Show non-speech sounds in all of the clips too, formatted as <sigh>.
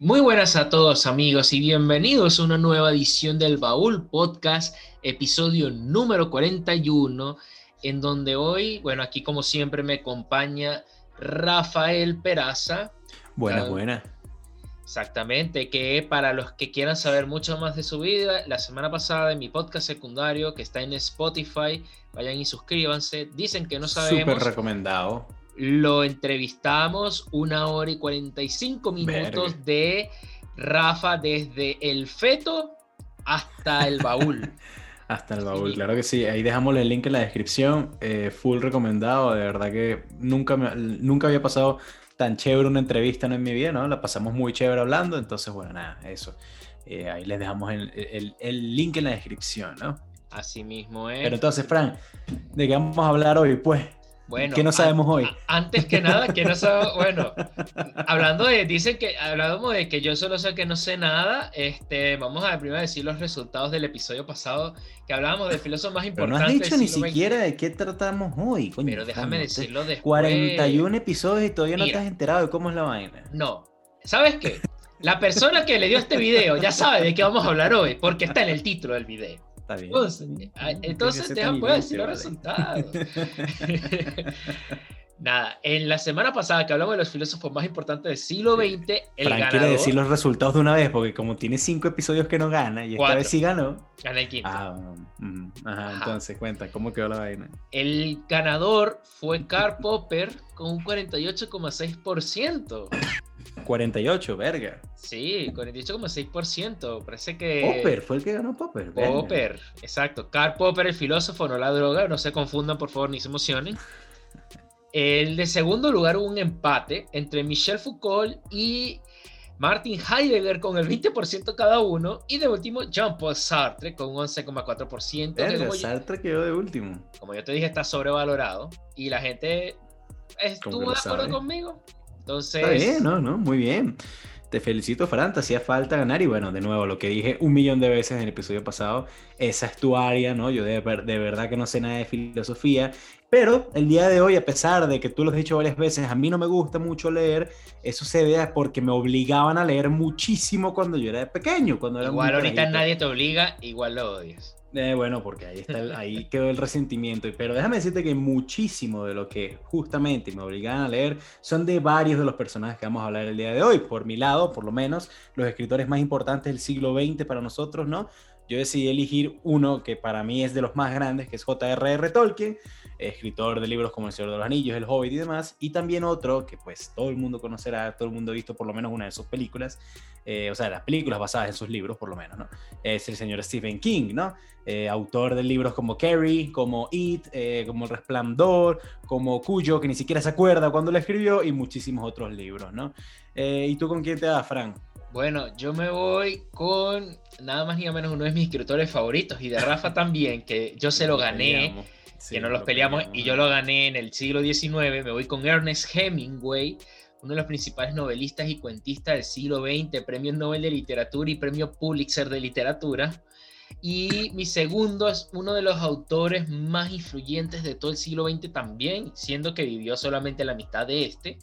Muy buenas a todos amigos y bienvenidos a una nueva edición del Baúl Podcast, episodio número 41, en donde hoy, bueno, aquí como siempre me acompaña Rafael Peraza. Buenas, buenas. Exactamente, que para los que quieran saber mucho más de su vida, la semana pasada en mi podcast secundario que está en Spotify, vayan y suscríbanse. Dicen que no sabemos. Súper recomendado. Lo entrevistamos una hora y 45 minutos de Rafa desde el feto hasta el baúl. <laughs> hasta el baúl, claro que sí. Ahí dejamos el link en la descripción. Eh, full recomendado. De verdad que nunca, me, nunca había pasado tan chévere una entrevista en mi vida, ¿no? La pasamos muy chévere hablando, entonces, bueno, nada, eso. Eh, ahí les dejamos el, el, link en la descripción, ¿no? Así mismo es. Pero entonces, Fran, ¿de qué vamos a hablar hoy? Pues, bueno, ¿qué no sabemos hoy? antes que nada, ¿qué no sabemos? <laughs> Bueno, hablando de, dicen que, hablamos de que yo solo sé que no sé nada, este, vamos a primero decir los resultados del episodio pasado, que hablábamos de filósofos más importantes. Pero no has dicho ni siquiera de qué tratamos hoy. Coño, Pero déjame decirlo después. 41 episodios y todavía no te has enterado de cómo es la vaina. No, ¿sabes qué? La persona que le dio este video ya sabe de qué vamos a hablar hoy, porque está en el título del video. Está bien. Entonces, te puedo decir los resultados. <laughs> <laughs> Nada, en la semana pasada que hablamos de los filósofos más importantes del siglo XX, el Frank quiere decir los resultados de una vez, porque como tiene cinco episodios que no gana, y esta vez sí ganó. Gana el quinto. Ah, ajá, entonces cuenta, ¿cómo quedó la vaina? El ganador fue Karl Popper con un 48,6%. 48, verga. Sí, 48,6%. Parece que. Popper, fue el que ganó Popper. Popper, exacto. Karl Popper, el filósofo, no la droga. No se confundan, por favor, ni se emocionen. El de segundo lugar hubo un empate entre Michel Foucault y Martin Heidegger con el 20% cada uno. Y de último, Jean-Paul Sartre con un 11,4%. Sartre quedó de último. Como yo te dije, está sobrevalorado. Y la gente estuvo de acuerdo conmigo. Entonces. Está bien, no, no, muy bien. Te felicito, Fran, te hacía falta ganar y bueno, de nuevo, lo que dije un millón de veces en el episodio pasado, esa es tu área, ¿no? Yo de, de verdad que no sé nada de filosofía, pero el día de hoy, a pesar de que tú lo has dicho varias veces, a mí no me gusta mucho leer, eso se ve porque me obligaban a leer muchísimo cuando yo era pequeño. Cuando era igual ahorita nadie te obliga, igual lo odias. Eh, bueno, porque ahí, está ahí quedó el resentimiento. Pero déjame decirte que muchísimo de lo que justamente me obligan a leer son de varios de los personajes que vamos a hablar el día de hoy. Por mi lado, por lo menos, los escritores más importantes del siglo XX para nosotros, ¿no? Yo decidí elegir uno que para mí es de los más grandes, que es J.R.R. Tolkien, escritor de libros como El Señor de los Anillos, El Hobbit y demás, y también otro que pues todo el mundo conocerá, todo el mundo ha visto por lo menos una de sus películas, eh, o sea, las películas basadas en sus libros por lo menos, ¿no? Es el señor Stephen King, ¿no? Eh, autor de libros como Carrie, como It, eh, como Resplandor, como Cuyo, que ni siquiera se acuerda cuando lo escribió, y muchísimos otros libros, ¿no? ¿Y tú con quién te das, Frank? Bueno, yo me voy con nada más ni menos uno de mis escritores favoritos y de Rafa también, que yo se lo gané que no los peleamos, y yo lo gané en el siglo XIX. Me voy con Ernest Hemingway, uno de los principales novelistas y cuentistas del siglo XX, premio Nobel de Literatura y premio Pulitzer de Literatura. Y mi segundo es uno de los autores más influyentes de todo el siglo XX también, siendo que vivió solamente la mitad de este,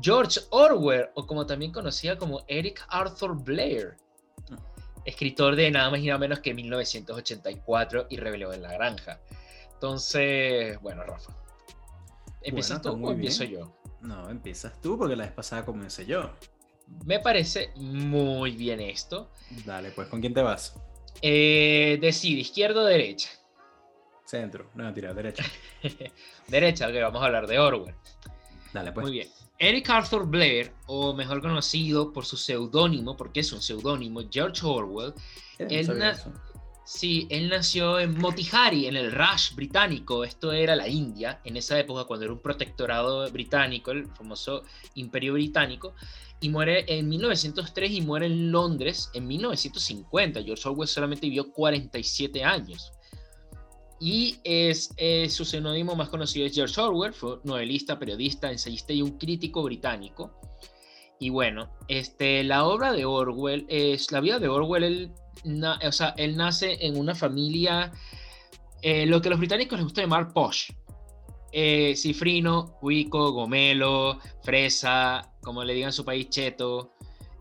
George Orwell, o como también conocía como Eric Arthur Blair, escritor de nada más y nada menos que 1984 y Rebelión en la Granja. Entonces, bueno, Rafa. ¿Empiezas tú o empiezo yo? No, empiezas tú porque la vez pasada comencé yo. Me parece muy bien esto. Dale, pues, ¿con quién te vas? Eh, decide, izquierda o derecha. Centro, no, tira, derecha. <laughs> derecha, ok, vamos a hablar de Orwell. Dale, pues. Muy bien. Eric Arthur Blair, o mejor conocido por su seudónimo, porque es un seudónimo, George Orwell, él, Sí, él nació en Motihari, en el Raj británico. Esto era la India en esa época, cuando era un protectorado británico, el famoso Imperio Británico. Y muere en 1903 y muere en Londres en 1950. George Orwell solamente vivió 47 años. Y es, su sinónimo más conocido es George Orwell, fue novelista, periodista, ensayista y un crítico británico. Y bueno, este, la obra de Orwell es la vida de Orwell. Él, o sea, él nace en una familia, eh, lo que a los británicos les gusta llamar posh. Eh, cifrino, Huico, Gomelo, Fresa, como le digan su país, Cheto.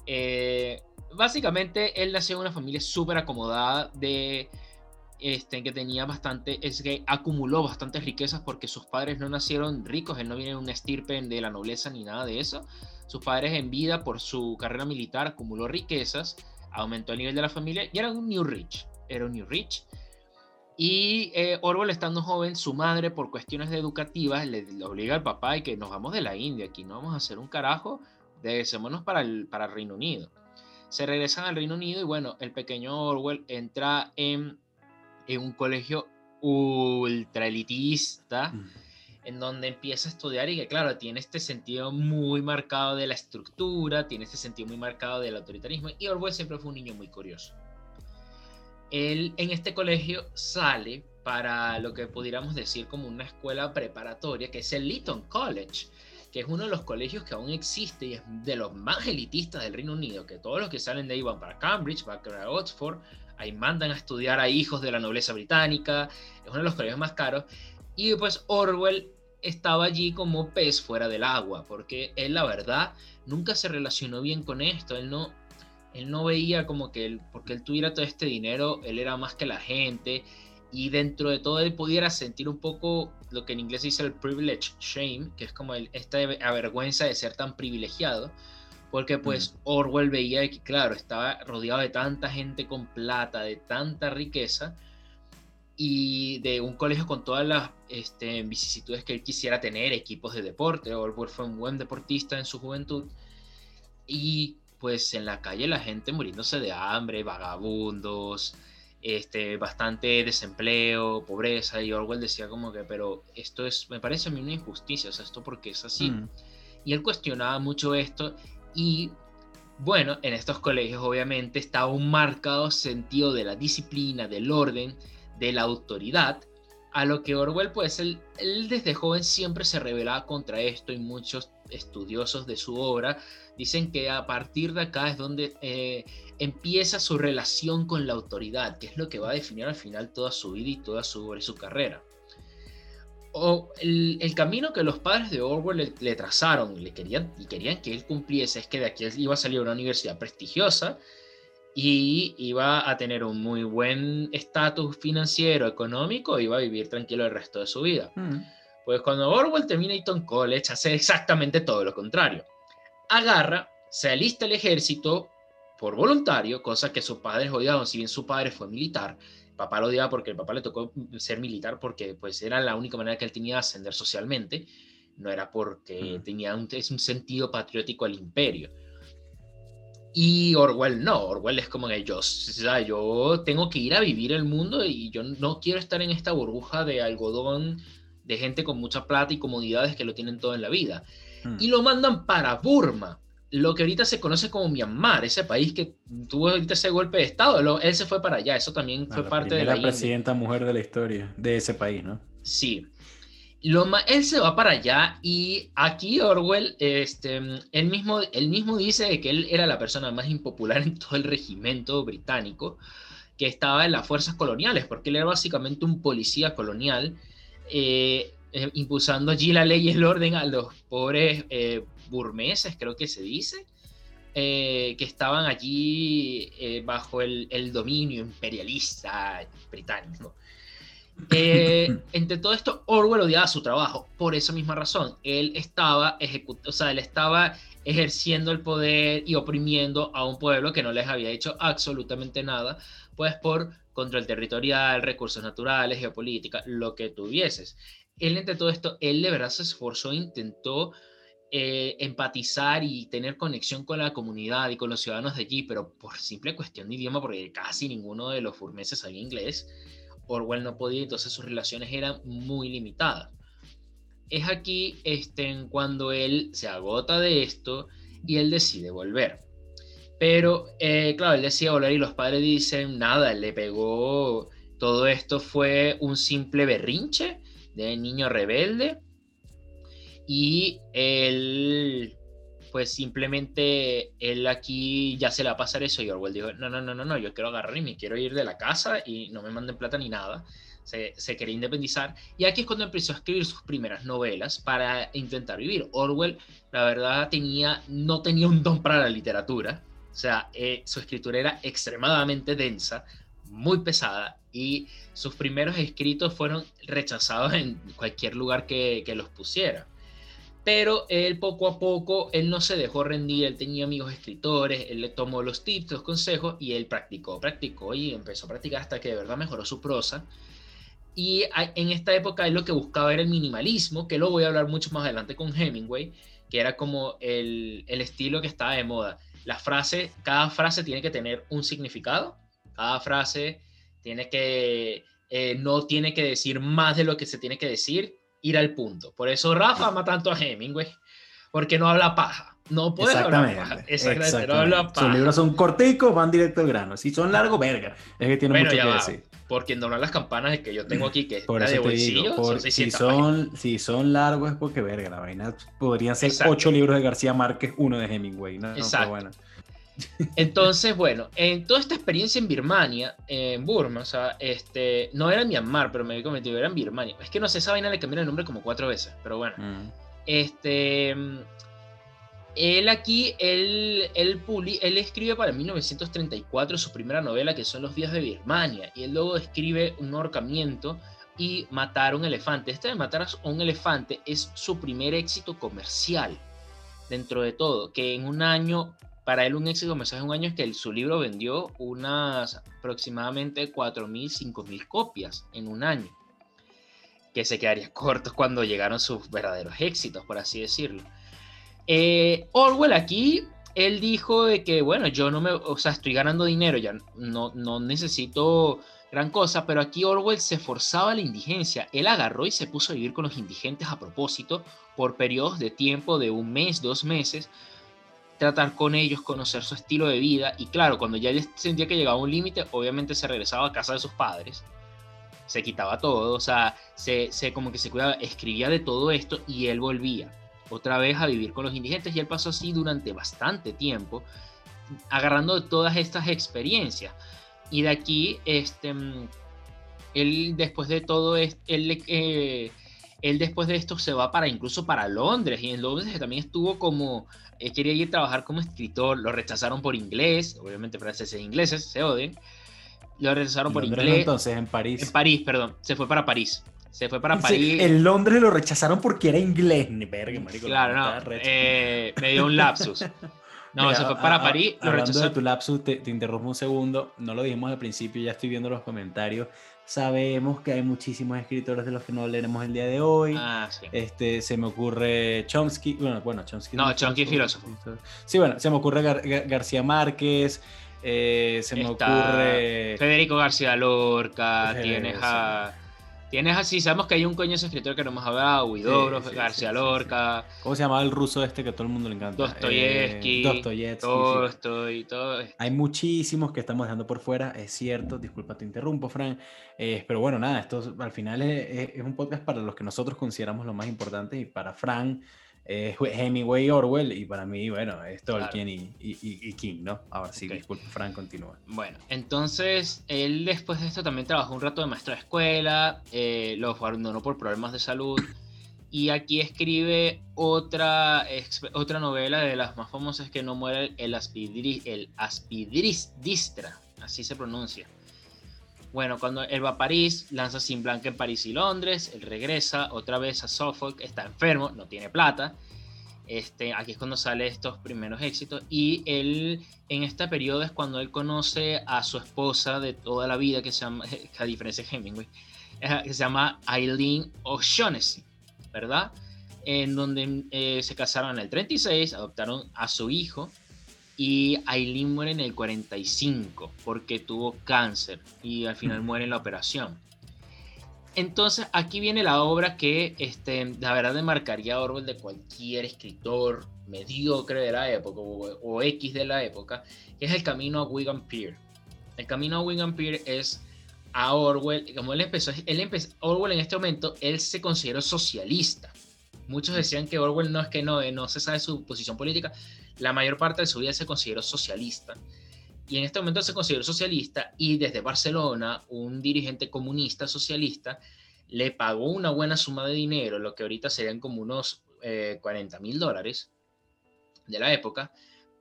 Eh, básicamente, él nació en una familia súper acomodada de este, que tenía bastante, es que acumuló bastantes riquezas porque sus padres no nacieron ricos, él no viene de una estirpe de la nobleza ni nada de eso. Sus padres en vida, por su carrera militar, acumuló riquezas, aumentó el nivel de la familia y era un New Rich, era un New Rich. Y eh, Orwell, estando joven, su madre, por cuestiones educativas, le, obliga al papá y que nos vamos de la India, aquí no vamos a hacer un carajo, regresémonos para el, para el Reino Unido. Se regresan al Reino Unido y bueno, el pequeño Orwell entra en en un colegio ultra elitista, mm. en donde empieza a estudiar y que, claro, tiene este sentido muy marcado de la estructura, tiene este sentido muy marcado del autoritarismo, y Orwell siempre fue un niño muy curioso. Él en este colegio sale para lo que pudiéramos decir como una escuela preparatoria, que es el Lytton College, que es uno de los colegios que aún existe y es de los más elitistas del Reino Unido, que todos los que salen de ahí van para Cambridge, van para Oxford, ahí mandan a estudiar a hijos de la nobleza británica, es uno de los colegios más caros, y pues Orwell estaba allí como pez fuera del agua, porque él la verdad nunca se relacionó bien con esto, él no, él no veía como que él, porque él tuviera todo este dinero, él era más que la gente, y dentro de todo él pudiera sentir un poco lo que en inglés dice el privilege shame, que es como esta avergüenza de ser tan privilegiado, porque pues Orwell veía que, claro, estaba rodeado de tanta gente con plata, de tanta riqueza, y de un colegio con todas las este, vicisitudes que él quisiera tener, equipos de deporte. Orwell fue un buen deportista en su juventud, y pues en la calle la gente muriéndose de hambre, vagabundos, este, bastante desempleo, pobreza, y Orwell decía como que, pero esto es, me parece a mí una injusticia, o sea, esto porque es así. Mm. Y él cuestionaba mucho esto y bueno, en estos colegios obviamente está un marcado sentido de la disciplina, del orden, de la autoridad, a lo que Orwell, pues él, desde joven siempre se rebelaba contra esto y muchos estudiosos de su obra dicen que a partir de acá es donde eh, empieza su relación con la autoridad, que es lo que va a definir al final toda su vida y toda su, su carrera o el, camino que los padres de Orwell le, trazaron le querían, y querían que él cumpliese es que de aquí iba a salir a una universidad prestigiosa y iba a tener un muy buen estatus financiero, económico, iba a vivir tranquilo el resto de su vida. Mm. Pues cuando Orwell termina Eton College, hace exactamente todo lo contrario. Agarra, se alista el ejército por voluntario, cosa que sus padres odiaban, si bien su padre fue militar, papá lo odiaba porque el papá le tocó ser militar porque pues era la única manera que él tenía de ascender socialmente, no era porque tenía un, es un sentido patriótico al imperio. Y Orwell no, Orwell es como que yo, o sea, yo tengo que ir a vivir el mundo y yo no quiero estar en esta burbuja de algodón de gente con mucha plata y comodidades que lo tienen todo en la vida. Hmm. Y lo mandan para Burma, lo que ahorita se conoce como Myanmar, ese país que tuvo ahorita ese golpe de Estado, él se fue para allá, eso también fue parte de la... La presidenta mujer de la historia de ese país, ¿no? Sí. Lo él se va para allá y aquí Orwell, este, él, mismo, él mismo dice que él era la persona más impopular en todo el regimiento británico que estaba en las fuerzas coloniales, porque él era básicamente un policía colonial, eh, eh, impulsando allí la ley y el orden a los pobres eh, burmeses, creo que se dice, eh, que estaban allí eh, bajo el, dominio imperialista británico. Eh, <laughs> entre todo esto, Orwell odiaba su trabajo por esa misma razón. Él estaba, o sea, él estaba ejerciendo el poder y oprimiendo a un pueblo que no les había hecho absolutamente nada, pues por control territorial, recursos naturales, geopolítica, lo que tuvieses. Él, entre todo esto, él de verdad se esforzó, intentó eh, empatizar y tener conexión con la comunidad y con los ciudadanos de allí, pero por simple cuestión de idioma, porque casi ninguno de los burmeses sabía inglés, Orwell no podía, entonces sus relaciones eran muy limitadas. Es aquí este, cuando él se agota de esto y él decide volver. Pero, eh, claro, él decía volver y los padres dicen, nada, le pegó, todo esto fue un simple berrinche de niño rebelde y él, pues simplemente, él aquí ya se le va a pasar eso y Orwell dijo, no, no, no, no, no, yo quiero agarrar y me quiero ir de la casa y no me manden plata ni nada. Se, se, quería independizar. Y aquí es cuando empezó a escribir sus primeras novelas para intentar vivir. Orwell, la verdad, tenía, no tenía un don para la literatura. O sea, eh, su escritura era extremadamente densa, muy pesada y sus primeros escritos fueron rechazados en cualquier lugar que, que los pusiera. Pero él poco a poco, él no se dejó rendir, él tenía amigos escritores, él le tomó los tips, los consejos y él practicó, practicó y empezó a practicar hasta que de verdad mejoró su prosa. Y en esta época él lo que buscaba era el minimalismo, que lo voy a hablar mucho más adelante con Hemingway, que era como el, el estilo que estaba de moda. La frase, cada frase tiene que tener un significado, cada frase tiene que, eh, no tiene que decir más de lo que se tiene que decir, ir al punto. Por eso Rafa ama tanto a Hemingway, porque no habla paja. No puede hablar paja. Exactamente, no habla paja. Sus libros son corticos, van directo al grano. Si son largos, verga. Es que tiene mucho que decir. Porque no las campanas que yo tengo aquí, que es por de bolsillo, por, si, son, si son largos es porque, verga, la vaina podrían ser ocho libros de García Márquez, uno de Hemingway. ¿no? Exacto. bueno. Entonces, bueno, en toda esta experiencia en Birmania, en Burma, o sea, este, no era en Myanmar, pero me había cometido, era en Birmania. Es que no sé, esa vaina le cambió el nombre como cuatro veces, pero bueno. Mm. Este, él aquí, él, él, él escribe para 1934 su primera novela, que son Los días de Birmania, y él luego escribe un ahorcamiento y matar a un elefante. Este de matar a un elefante es su primer éxito comercial dentro de todo, que en un año para él un éxito mensaje de un año es que su libro vendió unas aproximadamente 4.000, 5.000 copias en un año, que se quedaría <laughs> cortos cuando llegaron sus verdaderos éxitos, por así decirlo. Eh, Orwell aquí, él dijo de que, bueno, yo no me, o sea, estoy ganando dinero, ya no, no necesito gran cosa, pero aquí Orwell se forzaba la indigencia. Él agarró y se puso a vivir con los indigentes a propósito por periodos de tiempo de un mes, dos meses, tratar con ellos, conocer su estilo de vida. Y claro, cuando ya sentía que llegaba a un límite, obviamente se regresaba a casa de sus padres, se quitaba todo, o sea, se, como que se cuidaba, escribía de todo esto y él volvía otra vez a vivir con los indigentes. Y él pasó así durante bastante tiempo, agarrando todas estas experiencias. Y de aquí, este, él después de todo, él, eh, él después de esto se va para incluso para Londres y en Londres también estuvo como él quería ir a trabajar como escritor, lo rechazaron por inglés, obviamente franceses e ingleses se odian, lo rechazaron por inglés. Entonces, en París. En París, perdón, se fue para París. Se fue para París. en Londres lo rechazaron porque era inglés, ni verga, marico. Claro, no, eh, me dio un lapsus. <laughs> No, se fue para París. Lo hablando de tu lapsus, te, te interrumpo un segundo. No lo dijimos al principio, ya estoy viendo los comentarios. Sabemos que hay muchísimos escritores de los que no leeremos el día de hoy. Ah, sí. Este, se me ocurre Chomsky, bueno, bueno Chomsky. No, Chomsky es filósofo. Sí, bueno, se me ocurre García Márquez, eh, se me ocurre... Federico García Lorca, tienes a... Tienes así, sabemos que hay un coño ese escritor que no hemos hablado, Huidobro, García Lorca. ¿Cómo se llamaba el ruso este que a todo el mundo le encanta? Dostoyevsky. Eh, Dostoyevsky. Tolstoy, todo. Hay muchísimos que estamos dejando por fuera, es cierto, disculpa, te interrumpo, Fran. Eh, pero bueno, nada, esto al final es, es, un podcast para los que nosotros consideramos lo más importante y para Fran eh, Hemingway y Orwell, y para mí, bueno, es Tolkien y, King, ¿no? Ahora sí, disculpe, Frank, continúa. Bueno, entonces él después de esto también trabajó un rato de maestro de escuela, eh, lo abandonó por problemas de salud, y aquí escribe otra, otra novela de las más famosas que no muere el Aspidris, el Aspidris Distra, así se pronuncia. Bueno, cuando él va a París, lanza Sin Blanca en París y Londres, él regresa otra vez a Suffolk, está enfermo, no tiene plata. Este, aquí es cuando sale estos primeros éxitos y él en este periodo es cuando él conoce a su esposa de toda la vida que se llama, <laughs> a diferencia de Hemingway, eh, que se llama Eileen O'Shaughnessy, ¿verdad? En donde eh, se casaron en el 36, adoptaron a su hijo y Aileen muere en el 45 porque tuvo cáncer y al final muere en la operación. Entonces aquí viene la obra que este, la verdad demarcaría a Orwell de cualquier escritor mediocre de la época o, X de la época, que es El Camino a Wigan Pier. El Camino a Wigan Pier es a Orwell, como él empezó, él empezó, Orwell en este momento, él se consideró socialista. Muchos decían que Orwell no es que no, no se sabe su posición política, la mayor parte de su vida se consideró socialista. Y en este momento se consideró socialista y desde Barcelona un dirigente comunista socialista le pagó una buena suma de dinero, lo que ahorita serían como unos 40 eh, mil dólares de la época,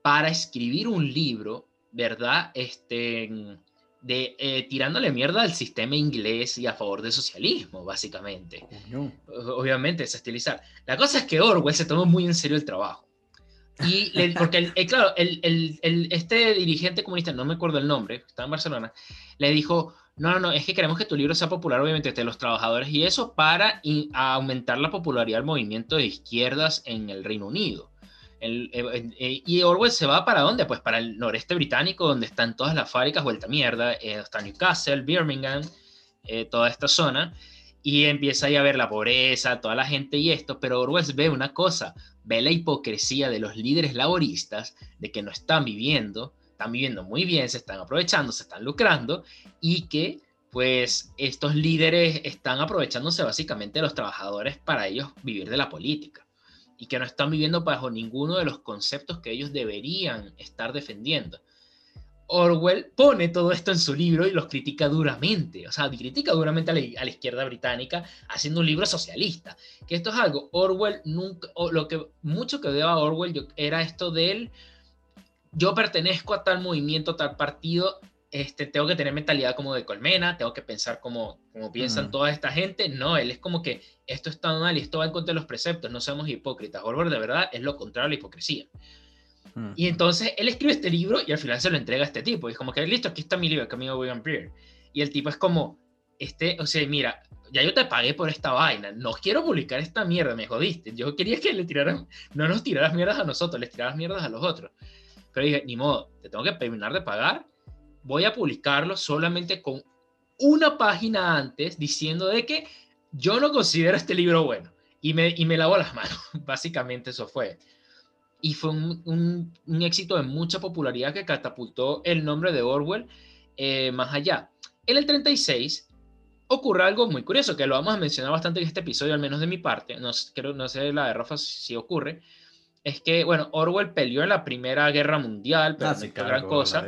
para escribir un libro, ¿verdad? Este, de eh, tirándole mierda al sistema inglés y a favor del socialismo, básicamente. Obviamente, es estilizar. La cosa es que Orwell se tomó muy en serio el trabajo. Y porque, eh, claro, el, el, este dirigente comunista, no me acuerdo el nombre, estaba en Barcelona, le dijo, no, no, no, es que queremos que tu libro sea popular, obviamente, entre los trabajadores y eso para aumentar la popularidad del movimiento de izquierdas en el Reino Unido. El, eh, eh, y Orwell se va para dónde? Pues para el noreste británico, donde están todas las fábricas vuelta mierda, está Newcastle, Birmingham, toda esta zona, y empieza ahí a ver la pobreza, toda la gente y esto, pero Orwell ve una cosa, ve la hipocresía de los líderes laboristas, de que no están viviendo, están viviendo muy bien, se están aprovechando, se están lucrando y que pues estos líderes están aprovechándose básicamente de los trabajadores para ellos vivir de la política y que no están viviendo bajo ninguno de los conceptos que ellos deberían estar defendiendo. Orwell pone todo esto en su libro y los critica duramente, o sea, critica duramente a la, izquierda británica haciendo un libro socialista, que esto es algo, Orwell nunca, o lo que mucho que veo a Orwell era esto de él, yo pertenezco a tal movimiento, tal partido, este, tengo que tener mentalidad como de colmena, tengo que pensar como, como piensan mm. toda esta gente, no, él es como que esto está mal y esto va en contra de los preceptos, no seamos hipócritas, Orwell de verdad es lo contrario a la hipocresía. Y entonces él escribe este libro y al final se lo entrega a este tipo. Y es como que, listo, aquí está mi libro, Camino William Pierre. Y el tipo es como, este, o sea, mira, ya yo te pagué por esta vaina, no quiero publicar esta mierda, me jodiste. Yo quería que le tiraran, no nos tiraras mierdas a nosotros, les tiraras mierdas a los otros. Pero dije, ni modo, te tengo que terminar de pagar, voy a publicarlo solamente con una página antes diciendo de que yo no considero este libro bueno. Y me, y me lavo las manos. <laughs> Básicamente eso fue y fue un, un, éxito de mucha popularidad que catapultó el nombre de Orwell eh, más allá. En el 36 ocurre algo muy curioso, que lo vamos a mencionar bastante en este episodio, al menos de mi parte, no, creo, no sé la de Rafa si ocurre, es que, bueno, Orwell peleó en la Primera Guerra Mundial, pero ah, no gran cosa.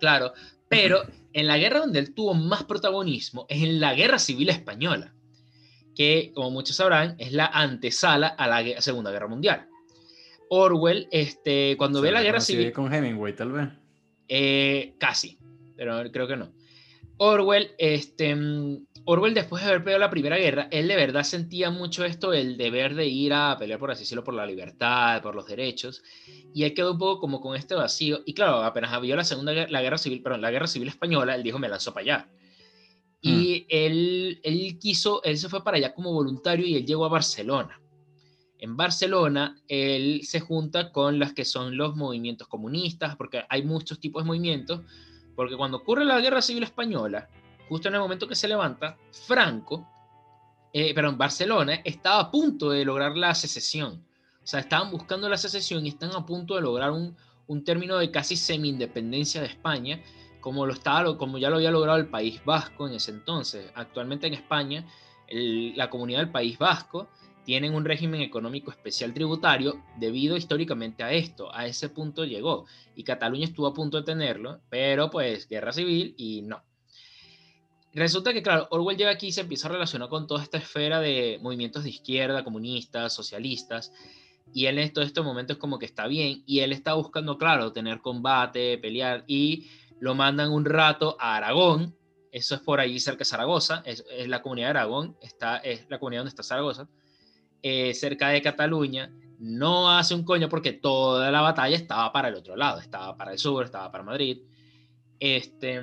Claro, pero <laughs> en la guerra donde él tuvo más protagonismo es en la Guerra Civil Española, que, como muchos sabrán, es la antesala a la Segunda Guerra Mundial. Orwell, este, cuando ve la guerra civil. con Hemingway, tal vez. Eh, casi, pero creo que no. Orwell, este, Orwell después de haber peleado la Primera Guerra, él de verdad sentía mucho esto, el deber de ir a pelear, por así decirlo, por la libertad, por los derechos, y él quedó un poco como con este vacío, y claro, apenas había la Segunda la Guerra Civil, perdón, la Guerra Civil Española, él dijo, me lanzó para allá. Y mm. él, él quiso, él se fue para allá como voluntario y él llegó a Barcelona en Barcelona, él se junta con las que son los movimientos comunistas, porque hay muchos tipos de movimientos, porque cuando ocurre la Guerra Civil Española, justo en el momento que se levanta, Franco, eh, pero en Barcelona, estaba a punto de lograr la secesión. O sea, estaban buscando la secesión y están a punto de lograr un, un término de casi semi-independencia de España, como, lo estaba, como ya lo había logrado el País Vasco en ese entonces. Actualmente en España, la comunidad del País Vasco tienen un régimen económico especial tributario debido históricamente a esto. A ese punto llegó. Y Cataluña estuvo a punto de tenerlo, pero pues guerra civil y no. Resulta que, claro, Orwell llega aquí y se empieza a relacionar con toda esta esfera de movimientos de izquierda, comunistas, socialistas. Y él en todos estos momentos como que está bien. Y él está buscando, claro, tener combate, pelear. Y lo mandan un rato a Aragón. Eso es por allí cerca de Zaragoza. Es, es la comunidad de Aragón. Está, es la comunidad donde está Zaragoza eh, cerca de Cataluña, no hace un coño porque toda la batalla estaba para el otro lado, estaba para el sur, estaba para Madrid. Este,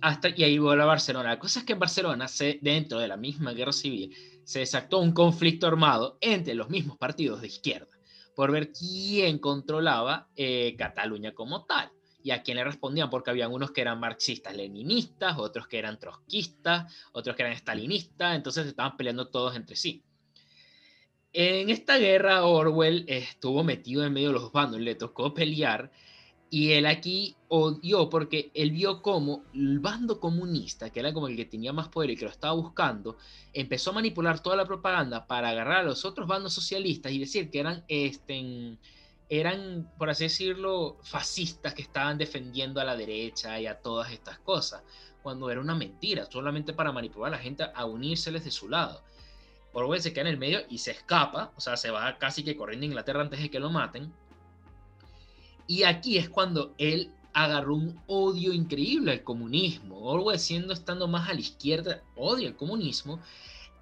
hasta, y ahí vuelve a Barcelona. La cosa es que en Barcelona, se, dentro de la misma guerra civil, se desató un conflicto armado entre los mismos partidos de izquierda por ver quién controlaba eh, Cataluña como tal y a quién le respondían, porque habían unos que eran marxistas-leninistas, otros que eran trotskistas, otros que eran estalinistas, entonces estaban peleando todos entre sí. En esta guerra Orwell estuvo metido en medio de los bandos, le tocó pelear y él aquí odió porque él vio como el bando comunista, que era como el que tenía más poder y que lo estaba buscando, empezó a manipular toda la propaganda para agarrar a los otros bandos socialistas y decir que eran, este, eran, por así decirlo, fascistas que estaban defendiendo a la derecha y a todas estas cosas, cuando era una mentira, solamente para manipular a la gente a unírseles de su lado. Orwell se queda en el medio y se escapa, o sea, se va casi que corriendo a Inglaterra antes de que lo maten. Y aquí es cuando él agarró un odio increíble al comunismo. Orwell siendo estando más a la izquierda, odia el comunismo.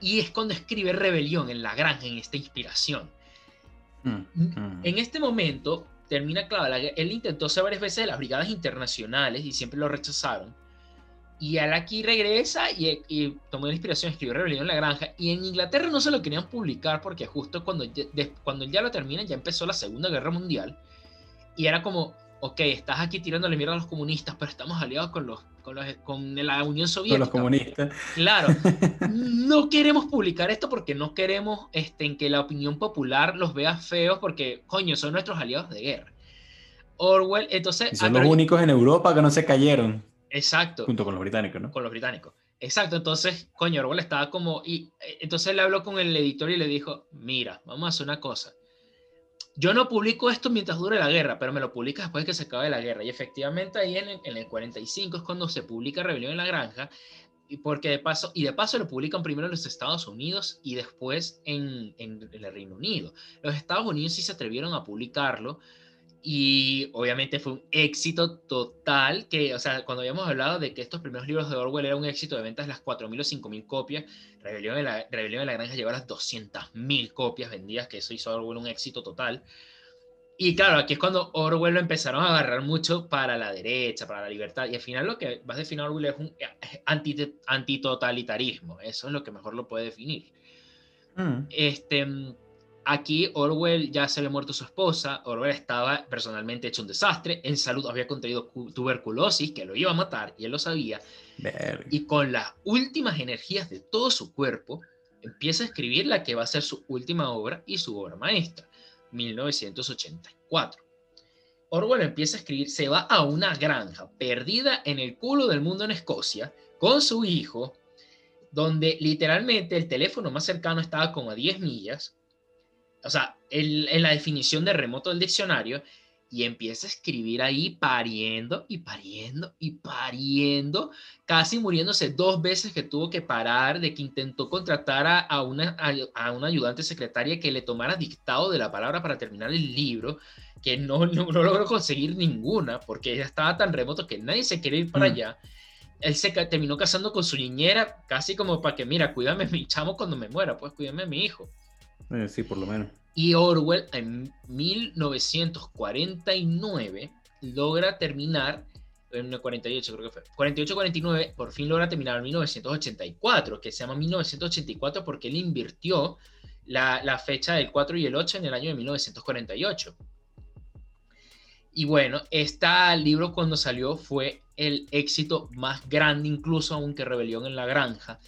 Y es cuando escribe Rebelión en la granja, en esta inspiración. Mm, mm. En este momento termina, claro, él intentó ser varias veces de las brigadas internacionales y siempre lo rechazaron. Y él aquí regresa y, tomó la inspiración, escribió Rebelión en la Granja. Y en Inglaterra no se lo querían publicar porque justo cuando, cuando ya lo termina ya empezó la Segunda Guerra Mundial. Y era como, ok, estás aquí tirándole mierda a los comunistas, pero estamos aliados con, los, con, los, con la Unión Soviética. Con los comunistas. Claro, <laughs> no queremos publicar esto porque no queremos este, en que la opinión popular los vea feos porque, coño, son nuestros aliados de guerra. Orwell, entonces... Y son los únicos en Europa que no se cayeron. Exacto. Junto con los británicos, ¿no? Con los británicos. Exacto, entonces, coño, Orwell estaba como... Y eh, entonces le habló con el editor y le dijo, mira, vamos a hacer una cosa yo no publico esto mientras dure la guerra, pero me lo publica después de que se acabe la guerra. Y efectivamente ahí en, el 45 es cuando se publica Rebelión en la Granja, y porque de paso, y de paso lo publican primero en los Estados Unidos y después en, en el Reino Unido. Los Estados Unidos sí se atrevieron a publicarlo, y obviamente fue un éxito total, que, o sea, cuando habíamos hablado de que estos primeros libros de Orwell eran un éxito de ventas, las 4.000 o 5.000 copias, Rebelión de la, Rebelión de la Granja llegó a las 200.000 copias vendidas, que eso hizo Orwell un éxito total. Y claro, aquí es cuando Orwell lo empezaron a agarrar mucho para la derecha, para la libertad, y al final lo que va a definir Orwell es un anti, antitotalitarismo, eso es lo que mejor lo puede definir. Mm. Este Aquí Orwell ya se había muerto su esposa, Orwell estaba personalmente hecho un desastre, en salud había contraído tuberculosis que lo iba a matar y él lo sabía. Y con las últimas energías de todo su cuerpo, empieza a escribir la que va a ser su última obra y su obra maestra, 1984. Orwell empieza a escribir, se va a una granja perdida en el culo del mundo en Escocia con su hijo, donde literalmente el teléfono más cercano estaba como a 10 millas o sea, en la definición de remoto del diccionario, y empieza a escribir ahí pariendo y pariendo y pariendo, casi muriéndose dos veces que tuvo que parar, de que intentó contratar a, una, a, una ayudante secretaria que le tomara dictado de la palabra para terminar el libro, que no, no, logró conseguir ninguna, porque ella estaba tan remoto que nadie se quería ir para mm. allá. Él se terminó casando con su niñera, casi como para que, mira, cuídame mi chamo cuando me muera, pues cuídame a mi hijo. Eh, sí, por lo menos. Y Orwell en 1949 logra terminar, en 48 creo que fue, 48-49, por fin logra terminar en 1984, que se llama 1984 porque él invirtió la, la fecha del 4 y el 8 en el año de 1948. Y bueno, este libro cuando salió fue el éxito más grande incluso aunque Rebelión en la Granja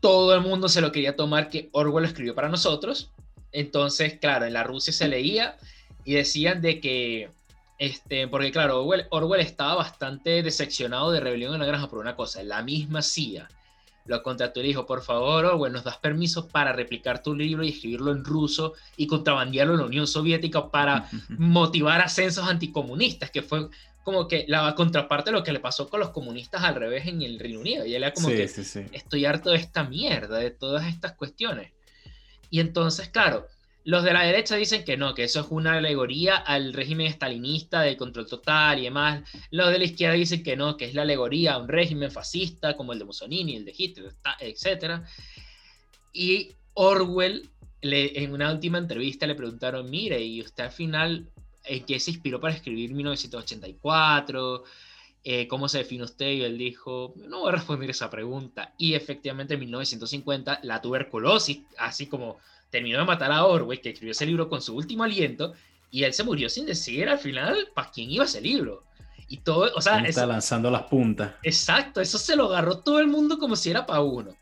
todo el mundo se lo quería tomar que Orwell lo escribió para nosotros. Entonces, claro, en la Rusia se leía y decían de que, este, porque claro, Orwell, estaba bastante decepcionado de Rebelión en la Granja por una cosa, la misma CIA lo contactó y le dijo, por favor, Orwell, nos das permiso para replicar tu libro y escribirlo en ruso y contrabandearlo en la Unión Soviética para <laughs> motivar ascensos anticomunistas, que fue como que la contraparte de lo que le pasó con los comunistas al revés en el Reino Unido. Y él era como que estoy harto de esta mierda, de todas estas cuestiones. Y entonces, claro, los de la derecha dicen que no, que eso es una alegoría al régimen estalinista del control total y demás. Los de la izquierda dicen que no, que es la alegoría a un régimen fascista como el de Mussolini, el de Hitler, etc. Y Orwell, le, en una última entrevista le preguntaron, mire, ¿y usted al final en qué se inspiró para escribir 1984, eh, cómo se define usted, y él dijo, no voy a responder esa pregunta. Y efectivamente en 1950 la tuberculosis, así como terminó de matar a Orwell, que escribió ese libro con su último aliento, y él se murió sin decir al final para quién iba ese libro. Y todo, o sea... Está lanzando las puntas. Exacto, eso se lo agarró todo el mundo como si era para uno.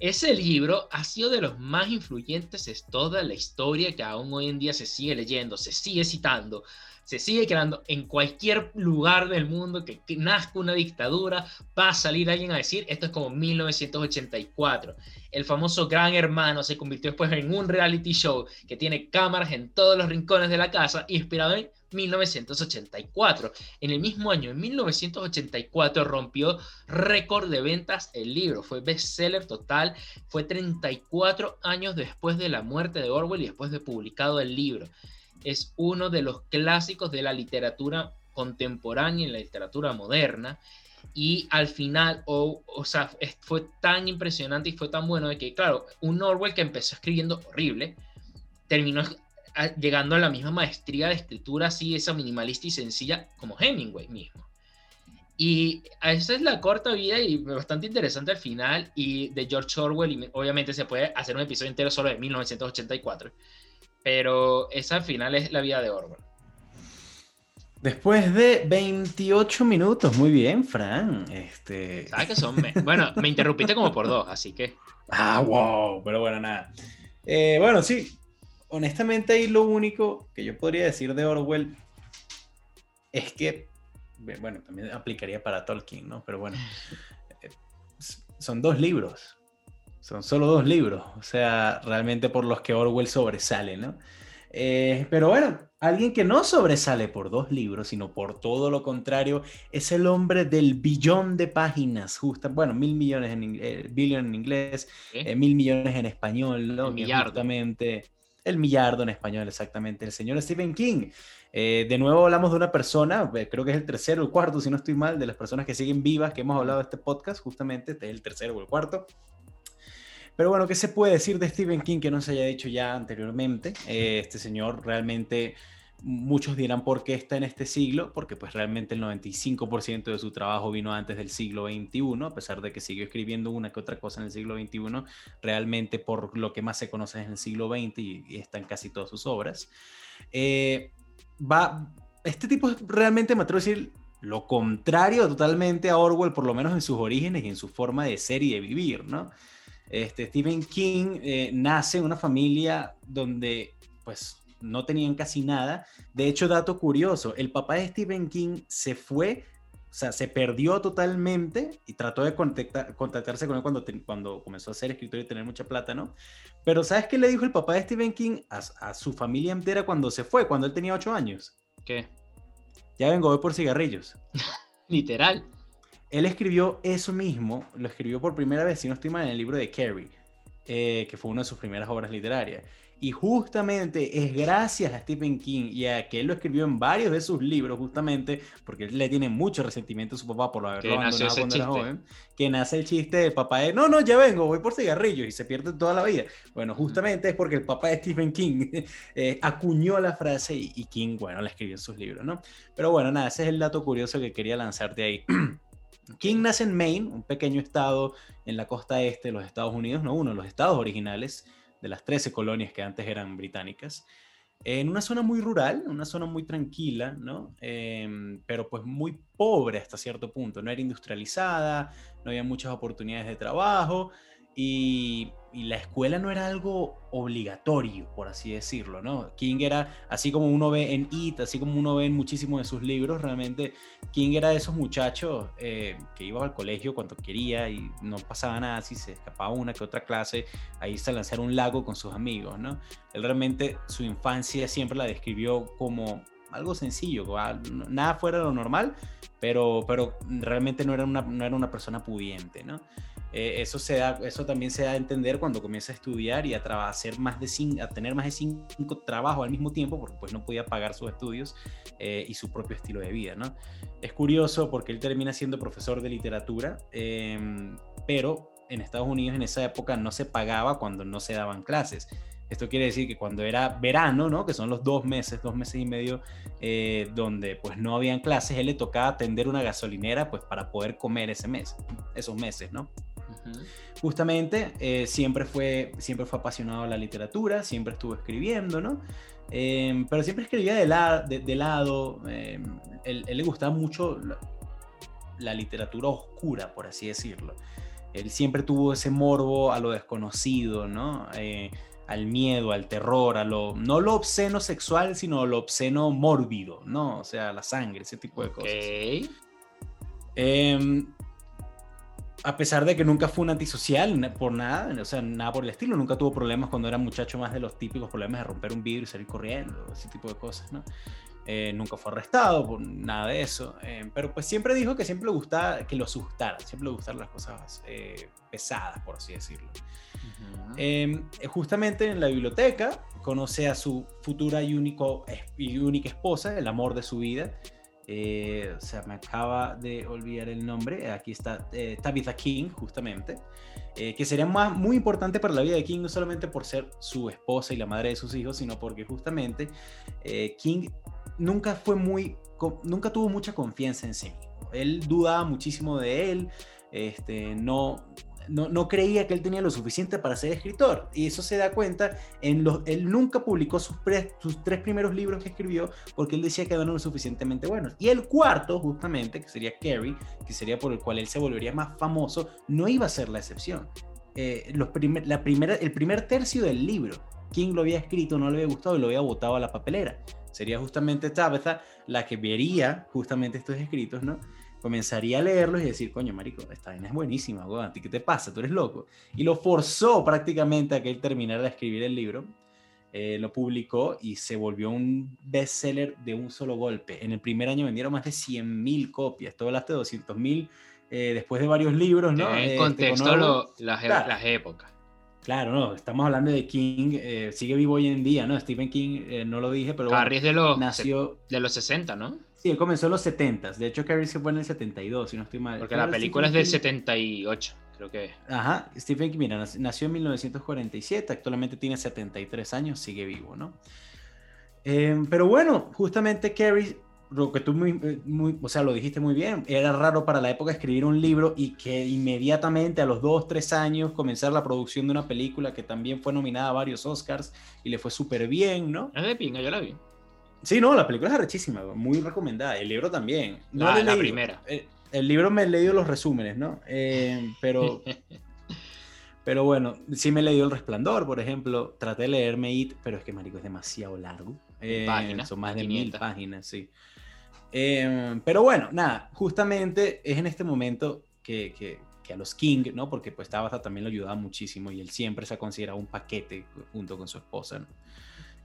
Ese libro ha sido de los más influyentes de toda la historia que aún hoy en día se sigue leyendo, se sigue citando, se sigue creando en cualquier lugar del mundo que, nazca una dictadura, va a salir alguien a decir, esto es como 1984. El famoso Gran Hermano se convirtió después en un reality show que tiene cámaras en todos los rincones de la casa, inspirado en 1984. En el mismo año, en 1984, rompió récord de ventas el libro. Fue bestseller total. Fue 34 años después de la muerte de Orwell y después de publicado el libro. es uno de los clásicos de la literatura contemporánea y la literatura moderna. Y al final, o, o sea, fue tan impresionante y fue tan bueno de que, claro, un Orwell que empezó escribiendo horrible, terminó llegando a la misma maestría de escritura, así, esa minimalista y sencilla como Hemingway mismo. Y esa es la corta vida y bastante interesante al final y de George Orwell y obviamente se puede hacer un episodio entero solo de 1984, pero esa al final es la vida de Orwell. Después de 28 minutos, muy bien, Fran. Este... ¿Sabes qué son? Bueno, me interrumpiste como por dos, así que... <laughs> Ah, wow, pero bueno, nada. Eh, bueno, sí, honestamente ahí lo único que yo podría decir de Orwell es que bueno, también aplicaría para Tolkien, ¿no? Pero bueno, eh, son dos libros, son solo dos libros, o sea, realmente por los que Orwell sobresale, ¿no? Eh, pero bueno, alguien que no sobresale por dos libros, sino por todo lo contrario, es el hombre del billón de páginas, justo, bueno, mil millones en inglés, eh, en inglés, mil millones en español, ¿no? Justamente el millardo en español, exactamente, el señor Stephen King. Eh, de nuevo hablamos de una persona, eh, creo que es el tercero o el cuarto, si no estoy mal, de las personas que siguen vivas, que hemos hablado de este podcast, justamente, este es el tercero o el cuarto. Pero bueno, ¿qué se puede decir de Stephen King que no se haya dicho ya anteriormente? Eh, este señor realmente, muchos dirán por qué está en este siglo, porque pues realmente el 95% de su trabajo vino antes del siglo XXI, a pesar de que siguió escribiendo una que otra cosa en el siglo XXI, realmente por lo que más se conoce es en el siglo XX y, y está en casi todas sus obras. Eh, va, este tipo es realmente, me atrevo a decir, lo contrario totalmente a Orwell, por lo menos en sus orígenes y en su forma de ser y de vivir, ¿no? Este, Stephen King eh, nace en una familia donde, pues, no tenían casi nada. De hecho, dato curioso, el papá de Stephen King se fue, o sea, se perdió totalmente y trató de contactarse con él cuando, cuando comenzó a ser escritor y tener mucha plata, ¿no? Pero ¿sabes qué le dijo el papá de Stephen King a, su familia entera cuando se fue, cuando él tenía ocho años? ¿Qué? Ya vengo, voy por cigarrillos. <laughs> Literal. Él escribió eso mismo, lo escribió por primera vez, si no estoy mal, en el libro de Carrie, eh, que fue una de sus primeras obras literarias. Y justamente es gracias a Stephen King y a que él lo escribió en varios de sus libros, justamente porque él le tiene mucho resentimiento a su papá por haberlo abandonado cuando era joven, que nace el chiste de papá de, no, no, ya vengo, voy por cigarrillos y se pierde toda la vida. Bueno, justamente es porque el papá de Stephen King <laughs> eh, acuñó la frase y, y, King, bueno, la escribió en sus libros, ¿no? Pero bueno, nada, ese es el dato curioso que quería lanzarte ahí. <clears throat> King nace en Maine, un pequeño estado en la costa este de los Estados Unidos, no uno de los estados originales de las 13 colonias que antes eran británicas, en una zona muy rural, una zona muy tranquila, ¿no? Em, pero pues muy pobre hasta cierto punto, no era industrializada, no había muchas oportunidades de trabajo y, la escuela no era algo obligatorio, por así decirlo, ¿no? King era, así como uno ve en It, así como uno ve en muchísimos de sus libros, realmente King era de esos muchachos eh, que iba al colegio cuando quería y no pasaba nada, si se escapaba una que otra clase, ahí se lanzar un lago con sus amigos, ¿no? Él realmente su infancia siempre la describió como algo sencillo, nada fuera de lo normal, pero, pero realmente no era, una, no era una persona pudiente, ¿no? Eh, eso, se da, eso también se da a entender cuando comienza a estudiar y a, hacer más de a tener más de cinco trabajos al mismo tiempo, porque pues no podía pagar sus estudios eh, y su propio estilo de vida. ¿no? Es curioso porque él termina siendo profesor de literatura, em, pero en Estados Unidos en esa época no se pagaba cuando no se daban clases. Esto quiere decir que cuando era verano, ¿no? que son los dos meses, dos meses y medio, eh, donde pues no habían clases, él le tocaba atender una gasolinera pues para poder comer ese mes, esos meses, ¿no? Justamente, eh, siempre, fue, siempre fue apasionado a la literatura, siempre estuvo escribiendo, ¿no? Em, pero siempre escribía de, de, lado, em, él, le gustaba mucho la, literatura oscura, por así decirlo. Él siempre tuvo ese morbo a lo desconocido, ¿no? Eh, al miedo, al terror, a lo, no lo obsceno sexual, sino lo obsceno mórbido, ¿no? O sea, la sangre, ese tipo de cosas. Eh, a pesar de que nunca fue un antisocial por nada, o sea, nada por el estilo, nunca tuvo problemas cuando era muchacho más de los típicos problemas de romper un vidrio y salir corriendo, ese tipo de cosas, ¿no? Eh, nunca fue arrestado por nada de eso, eh, pero pues siempre dijo que siempre le gustaba, que lo asustara, siempre le gustaran las cosas eh, pesadas, por así decirlo. Em, justamente en la biblioteca conoce a su futura y, único, y única esposa, el amor de su vida. O sea, me acaba de olvidar el nombre. Aquí está Tabitha King, justamente. que sería más, muy importante para la vida de King, no solamente por ser su esposa y la madre de sus hijos, sino porque justamente King nunca fue muy, nunca tuvo mucha confianza en sí Él dudaba muchísimo de él, este, no, no, creía que él tenía lo suficiente para ser escritor. Y eso se da cuenta en los, él nunca publicó sus, sus tres primeros libros que escribió porque él decía que eran lo suficientemente buenos. Y el cuarto, justamente, que sería Carrie, que sería por el cual él se volvería más famoso, no iba a ser la excepción. Eh, los la primera, el primer tercio del libro, King lo había escrito, no le había gustado y lo había botado a la papelera sería justamente Tabitha la que vería justamente estos escritos, ¿no? Comenzaría a leerlos y decir, coño, marico, esta vaina es buenísima, ¿a ti qué te pasa? Tú eres loco. Y lo forzó prácticamente a que él terminara de escribir el libro. Eh, lo publicó y se volvió un bestseller de un solo golpe. En el primer año vendieron más de 100.000 copias. Todo hablaste de 200.000 eh, después de varios libros, ¿no? En este, contexto, las, las épocas. Claro, no, estamos hablando de King, eh, sigue vivo hoy en día, ¿no? Stephen King, eh, no lo dije, pero Carrie es de los, nació... de los 60, ¿no? Sí, él comenzó en los 70, de hecho Carrie se fue en el 72, si no estoy mal. Porque la película es del 78, creo que Ajá, Stephen King, mira, nació en 1947, actualmente tiene 73 años, sigue vivo, ¿no? Em, pero bueno, justamente Carrie lo que tú muy, muy, o sea, lo dijiste muy bien, era raro para la época escribir un libro y que inmediatamente a los dos, tres años comenzar la producción de una película que también fue nominada a varios Oscars y le fue súper bien, ¿no? Es de pinga, yo la vi. Sí, no, la película es rechísima, muy recomendada, el libro también. No la, la primera. El, libro me he leído los resúmenes, ¿no? Eh, pero... <laughs> Pero bueno, sí me he leído El Resplandor, por ejemplo. Traté de leerme It, pero es que, marico, es demasiado largo. Eh, son más de mil páginas, sí. Em, pero bueno, nada, justamente es en este momento que, que, a los King, ¿no? Porque pues Tabitha también lo ayudaba muchísimo y él siempre se ha considerado un paquete junto con su esposa, ¿no?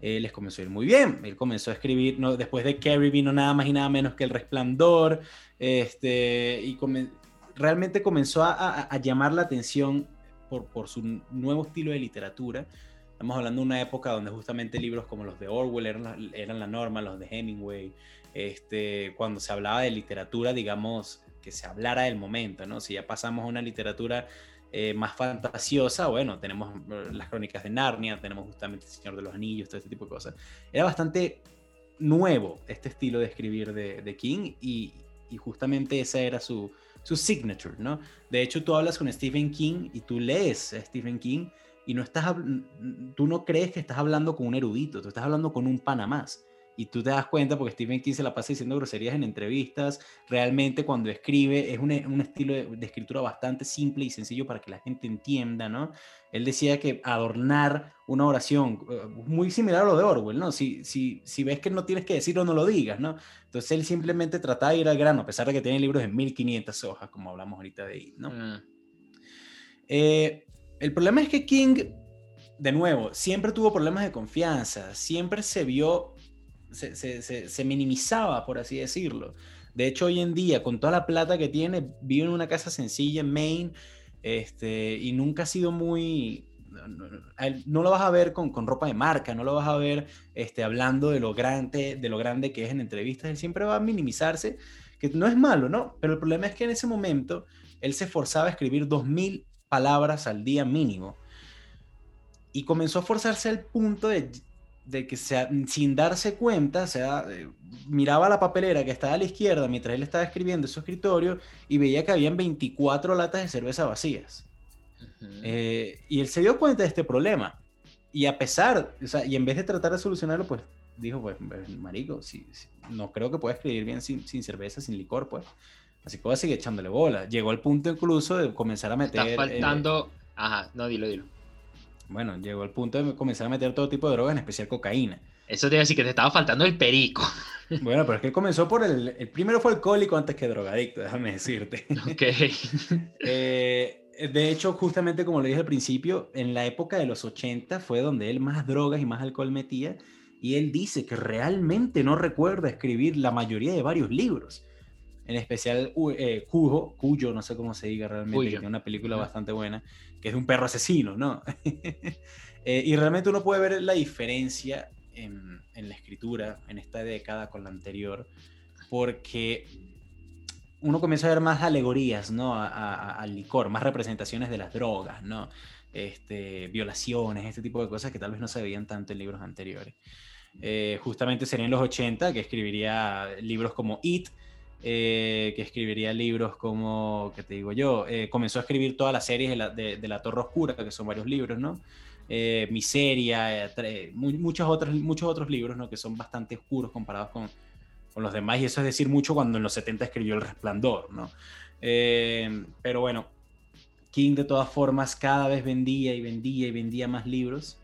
Eh, les comenzó a ir muy bien. Él comenzó a escribir, ¿no? después de Carrie vino nada más y nada menos que El Resplandor, este, y realmente comenzó a, llamar la atención por, su nuevo estilo de literatura. Estamos hablando de una época donde justamente libros como los de Orwell eran la, eran la norma, los de Hemingway, este, cuando se hablaba de literatura, digamos, que se hablara del momento, ¿no? Si ya pasamos a una literatura eh, más fantasiosa, bueno, tenemos eh, las crónicas de Narnia, tenemos justamente El Señor de los Anillos, todo este tipo de cosas. Era bastante nuevo este estilo de escribir de, King y, justamente esa era su, su signature, ¿no? De hecho, tú hablas con Stephen King y tú lees a Stephen King y no estás, tú no crees que estás hablando con un erudito, tú estás hablando con un panamás y tú te das cuenta porque Stephen King se la pasa diciendo groserías en entrevistas, realmente cuando escribe es un, un estilo de, escritura bastante simple y sencillo para que la gente entienda, ¿no? Él decía que adornar una oración, eh, muy similar a lo de Orwell, ¿no? Si, si, si ves que no tienes que decirlo, no lo digas, ¿no? Entonces él simplemente trata de ir al grano, a pesar de que tiene libros de 1500 hojas, como hablamos ahorita de ahí, ¿no? Mm. Eh, el problema es que King, de nuevo, siempre tuvo problemas de confianza, siempre se vio se, minimizaba, por así decirlo. De hecho, hoy en día, con toda la plata que tiene, vive en una casa sencilla en Maine este, y nunca ha sido muy... No, lo vas a ver con, ropa de marca, no lo vas a ver este, hablando de lo, grande, de lo grande que es en entrevistas. Él siempre va a minimizarse, que no es malo, ¿no? Pero el problema es que en ese momento él se esforzaba a escribir 2.000 palabras al día mínimo. Y comenzó a forzarse al punto de de que sin darse cuenta, o sea, eh, miraba la papelera que estaba a la izquierda mientras él estaba escribiendo en su escritorio y veía que habían 24 latas de cerveza vacías. Eh, y él se dio cuenta de este problema. Y a pesar, o sea, y en vez de tratar de solucionarlo, pues dijo, pues, pues marico, si, no creo que pueda escribir bien sin, sin, cerveza, sin licor, pues. Así que voy a seguir echándole bola. Llegó al punto incluso de comenzar a meter... Está faltando... Ajá, no, dilo, dilo. Bueno, llegó al punto de comenzar a meter todo tipo de drogas, en especial cocaína. Eso te iba a decir que te estaba faltando el perico. <laughs> Bueno, pero es que comenzó por el... El primero fue alcohólico antes que drogadicto, déjame decirte. Ok. <laughs> Eh, de hecho, justamente como lo dije al principio, en la época de los 80 fue donde él más drogas y más alcohol metía y él dice que realmente no recuerda escribir la mayoría de varios libros. En especial eh, Cujo, Cuyo, no sé cómo se diga realmente, que es una película bastante buena, que es de un perro asesino, ¿no? <laughs> Eh, y realmente uno puede ver la diferencia en, la escritura en esta década con la anterior, porque uno comienza a ver más alegorías, ¿no? al licor, más representaciones de las drogas, ¿no? Este, violaciones, este tipo de cosas que tal vez no se veían tanto en libros anteriores. Eh, justamente sería en los 80 que escribiría libros como It, eh, que escribiría libros como, ¿qué te digo yo? Eh, comenzó a escribir todas las series de la, de la, Torre Oscura, que son varios libros, ¿no? Miseria, muchos, otros, muchos otros libros, ¿no? Que son bastante oscuros comparados con, con los demás, y eso es decir mucho cuando en los 70 escribió El Resplandor, ¿no? pero bueno, King de todas formas cada vez vendía y vendía y vendía más libros.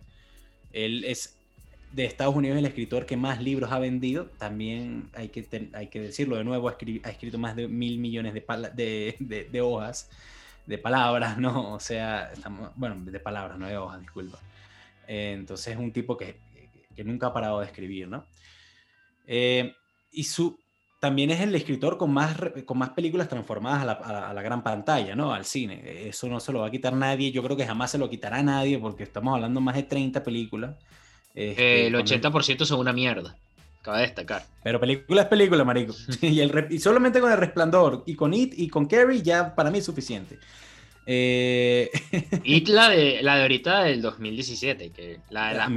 Él es de Estados Unidos el escritor que más libros ha vendido. También hay que, hay que decirlo de nuevo, ha, escrito más de mil millones de, de, hojas, de palabras, ¿no? O sea, bueno, de palabras, no de hojas, disculpa. Eh, entonces es un tipo que, que, nunca ha parado de escribir, ¿no? Eh, y su, también es el escritor con más, con más películas transformadas a la, a la, gran pantalla, ¿no? Al cine. Eso no se lo va a quitar nadie. Yo creo que jamás se lo quitará nadie porque estamos hablando más de 30 películas. Este, el 80% son una mierda. Cabe destacar. Pero película es película, marico. <laughs> y, el, y solamente con El Resplandor y con It y con Carrie ya para mí es suficiente. Eh... <laughs> It, la de, la de ahorita del 2017, que la, la,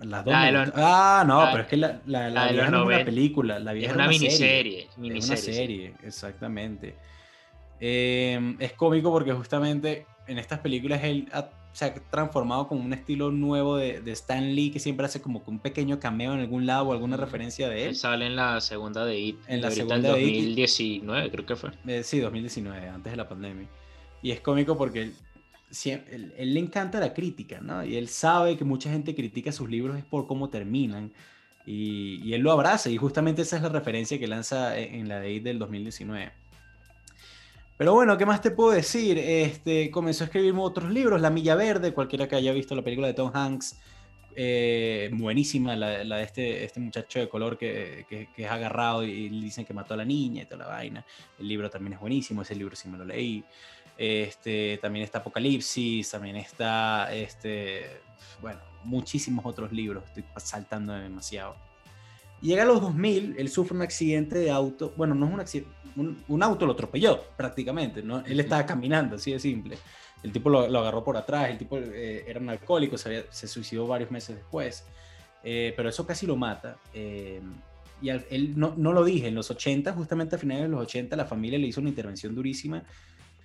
las dos ah, no, pero es que la, la, la, vieja no es una película, la vieja es una, miniserie. Es una serie, exactamente. Eh, es cómico porque justamente en estas películas él se ha transformado como un estilo nuevo de, de, Stan Lee que siempre hace como un pequeño cameo en algún lado o alguna referencia de él. él sale en la segunda de It. En la segunda de 2019 creo que fue. Eh, sí, 2019, antes de la pandemia. Y es cómico porque él, él, le encanta la crítica, ¿no? Y él sabe que mucha gente critica sus libros es por cómo terminan. Y, y él lo abraza. Y justamente esa es la referencia que lanza en la It del 2019. Pero bueno, ¿qué más te puedo decir? Este, comenzó a escribir otros libros, La Milla Verde, cualquiera que haya visto la película de Tom Hanks, eh, buenísima, la, de este, este muchacho de color que, que, es agarrado y, dicen que mató a la niña y toda la vaina. El libro también es buenísimo, ese libro sí me lo leí. Este, también está Apocalipsis, también está, este, bueno, muchísimos otros libros, estoy saltando demasiado. Llega a los 2000, él sufre un accidente de auto, bueno, no es un accidente, un, auto lo atropelló prácticamente, ¿no? Él estaba caminando, así de simple. El tipo lo, agarró por atrás, el tipo eh, era un alcohólico, se, se, suicidó varios meses después, eh, pero eso casi lo mata. Eh, y él no, no, lo dije, en los 80, justamente a finales de los 80, la familia le hizo una intervención durísima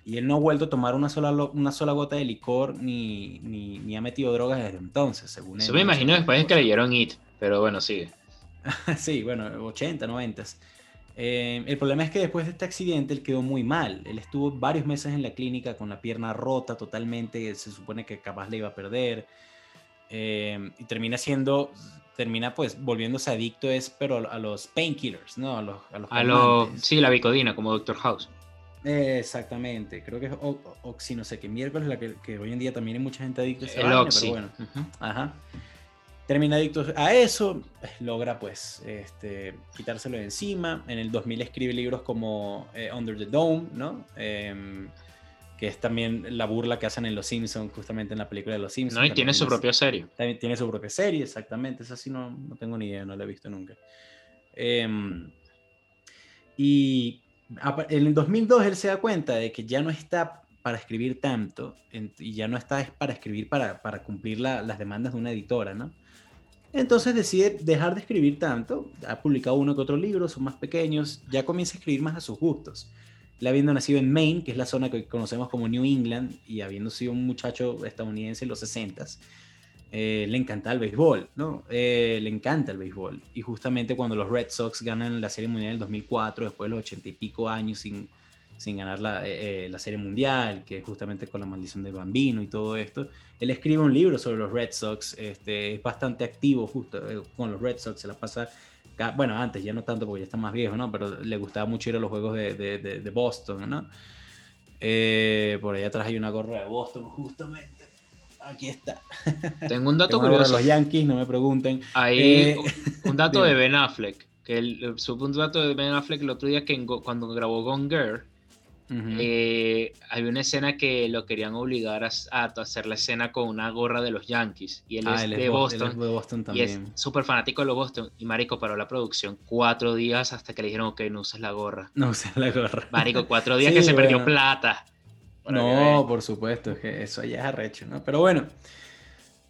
y él no ha vuelto a tomar una sola, una sola gota de licor ni, ni, ni ha metido drogas desde entonces, según él. Eso me imagino después de que le dieron IT, pero bueno, sigue. <laughs> sí, bueno, 80, 90. Eh, el problema es que después de este accidente él quedó muy mal. Él estuvo varios meses en la clínica con la pierna rota totalmente. Se supone que capaz le iba a perder. Eh, y termina siendo, termina pues volviéndose adicto es, pero a los painkillers, ¿no? A los, a los, Sí, la bicodina, como Doctor House. exactamente, creo que es Oxy, no sé qué miércoles, la que, hoy en día también hay mucha gente adicta a El Oxy. pero bueno. Ajá termina adicto a eso, logra pues este, quitárselo de encima. En el 2000 escribe libros como eh, Under the Dome, ¿no? Em, que es también la burla que hacen en Los Simpsons, justamente en la película de Los Simpsons. No, y tiene su propia serie. También tiene su propia serie, exactamente. Esa sí no, no tengo ni idea, no la he visto nunca. Em, y en el 2002 él se da cuenta de que ya no está para escribir tanto y ya no está para escribir para, para cumplir las demandas de una editora, ¿no? Entonces decide dejar de escribir tanto, ha publicado uno que otro libro, son más pequeños, ya comienza a escribir más a sus gustos. Él habiendo nacido en Maine, que es la zona que conocemos como New England, y habiendo sido un muchacho estadounidense en los 60 eh, le encanta el béisbol, ¿no? Eh, le encanta el béisbol. Y justamente cuando los Red Sox ganan la Serie Mundial en el 2004, después de los ochenta y pico años sin, sin ganar la, eh, eh, la, Serie Mundial, que justamente con la maldición del bambino y todo esto. Él escribe un libro sobre los Red Sox, este, es bastante activo justo eh, con los Red Sox, se la pasa, bueno, antes ya no tanto porque ya está más viejo, ¿no? Pero le gustaba mucho ir a los juegos de, de, de, Boston, ¿no? por ahí atrás hay una gorra de Boston justamente. Aquí está. <laughs> Tengo un dato curioso. Los Yankees, no me pregunten. Ahí, eh, <laughs> un dato de Ben Affleck. Que el, un dato de Ben Affleck el otro día que cuando grabó Gone Girl, eh, había una escena que lo querían obligar a, hacer la escena con una gorra de los Yankees. Y él, ah, es, de Boston, Y es súper fanático de los Boston. Y Marico paró la producción cuatro días hasta que le dijeron, ok, no uses la gorra. No uses la gorra. Marico, cuatro días que se perdió plata. No, por supuesto, que eso ya es arrecho, ¿no? Pero bueno,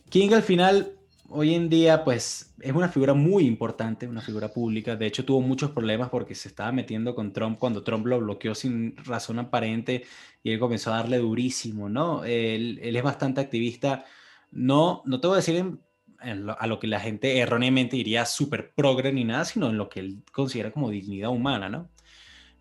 King al final hoy en día, pues, es una figura muy importante, una figura pública. De hecho, tuvo muchos problemas porque se estaba metiendo con Trump cuando Trump lo bloqueó sin razón aparente y él comenzó a darle durísimo, ¿no? Él, es bastante activista. No, no te voy a decir a lo que la gente erróneamente diría súper progre ni nada, sino en lo que él considera como dignidad humana, ¿no?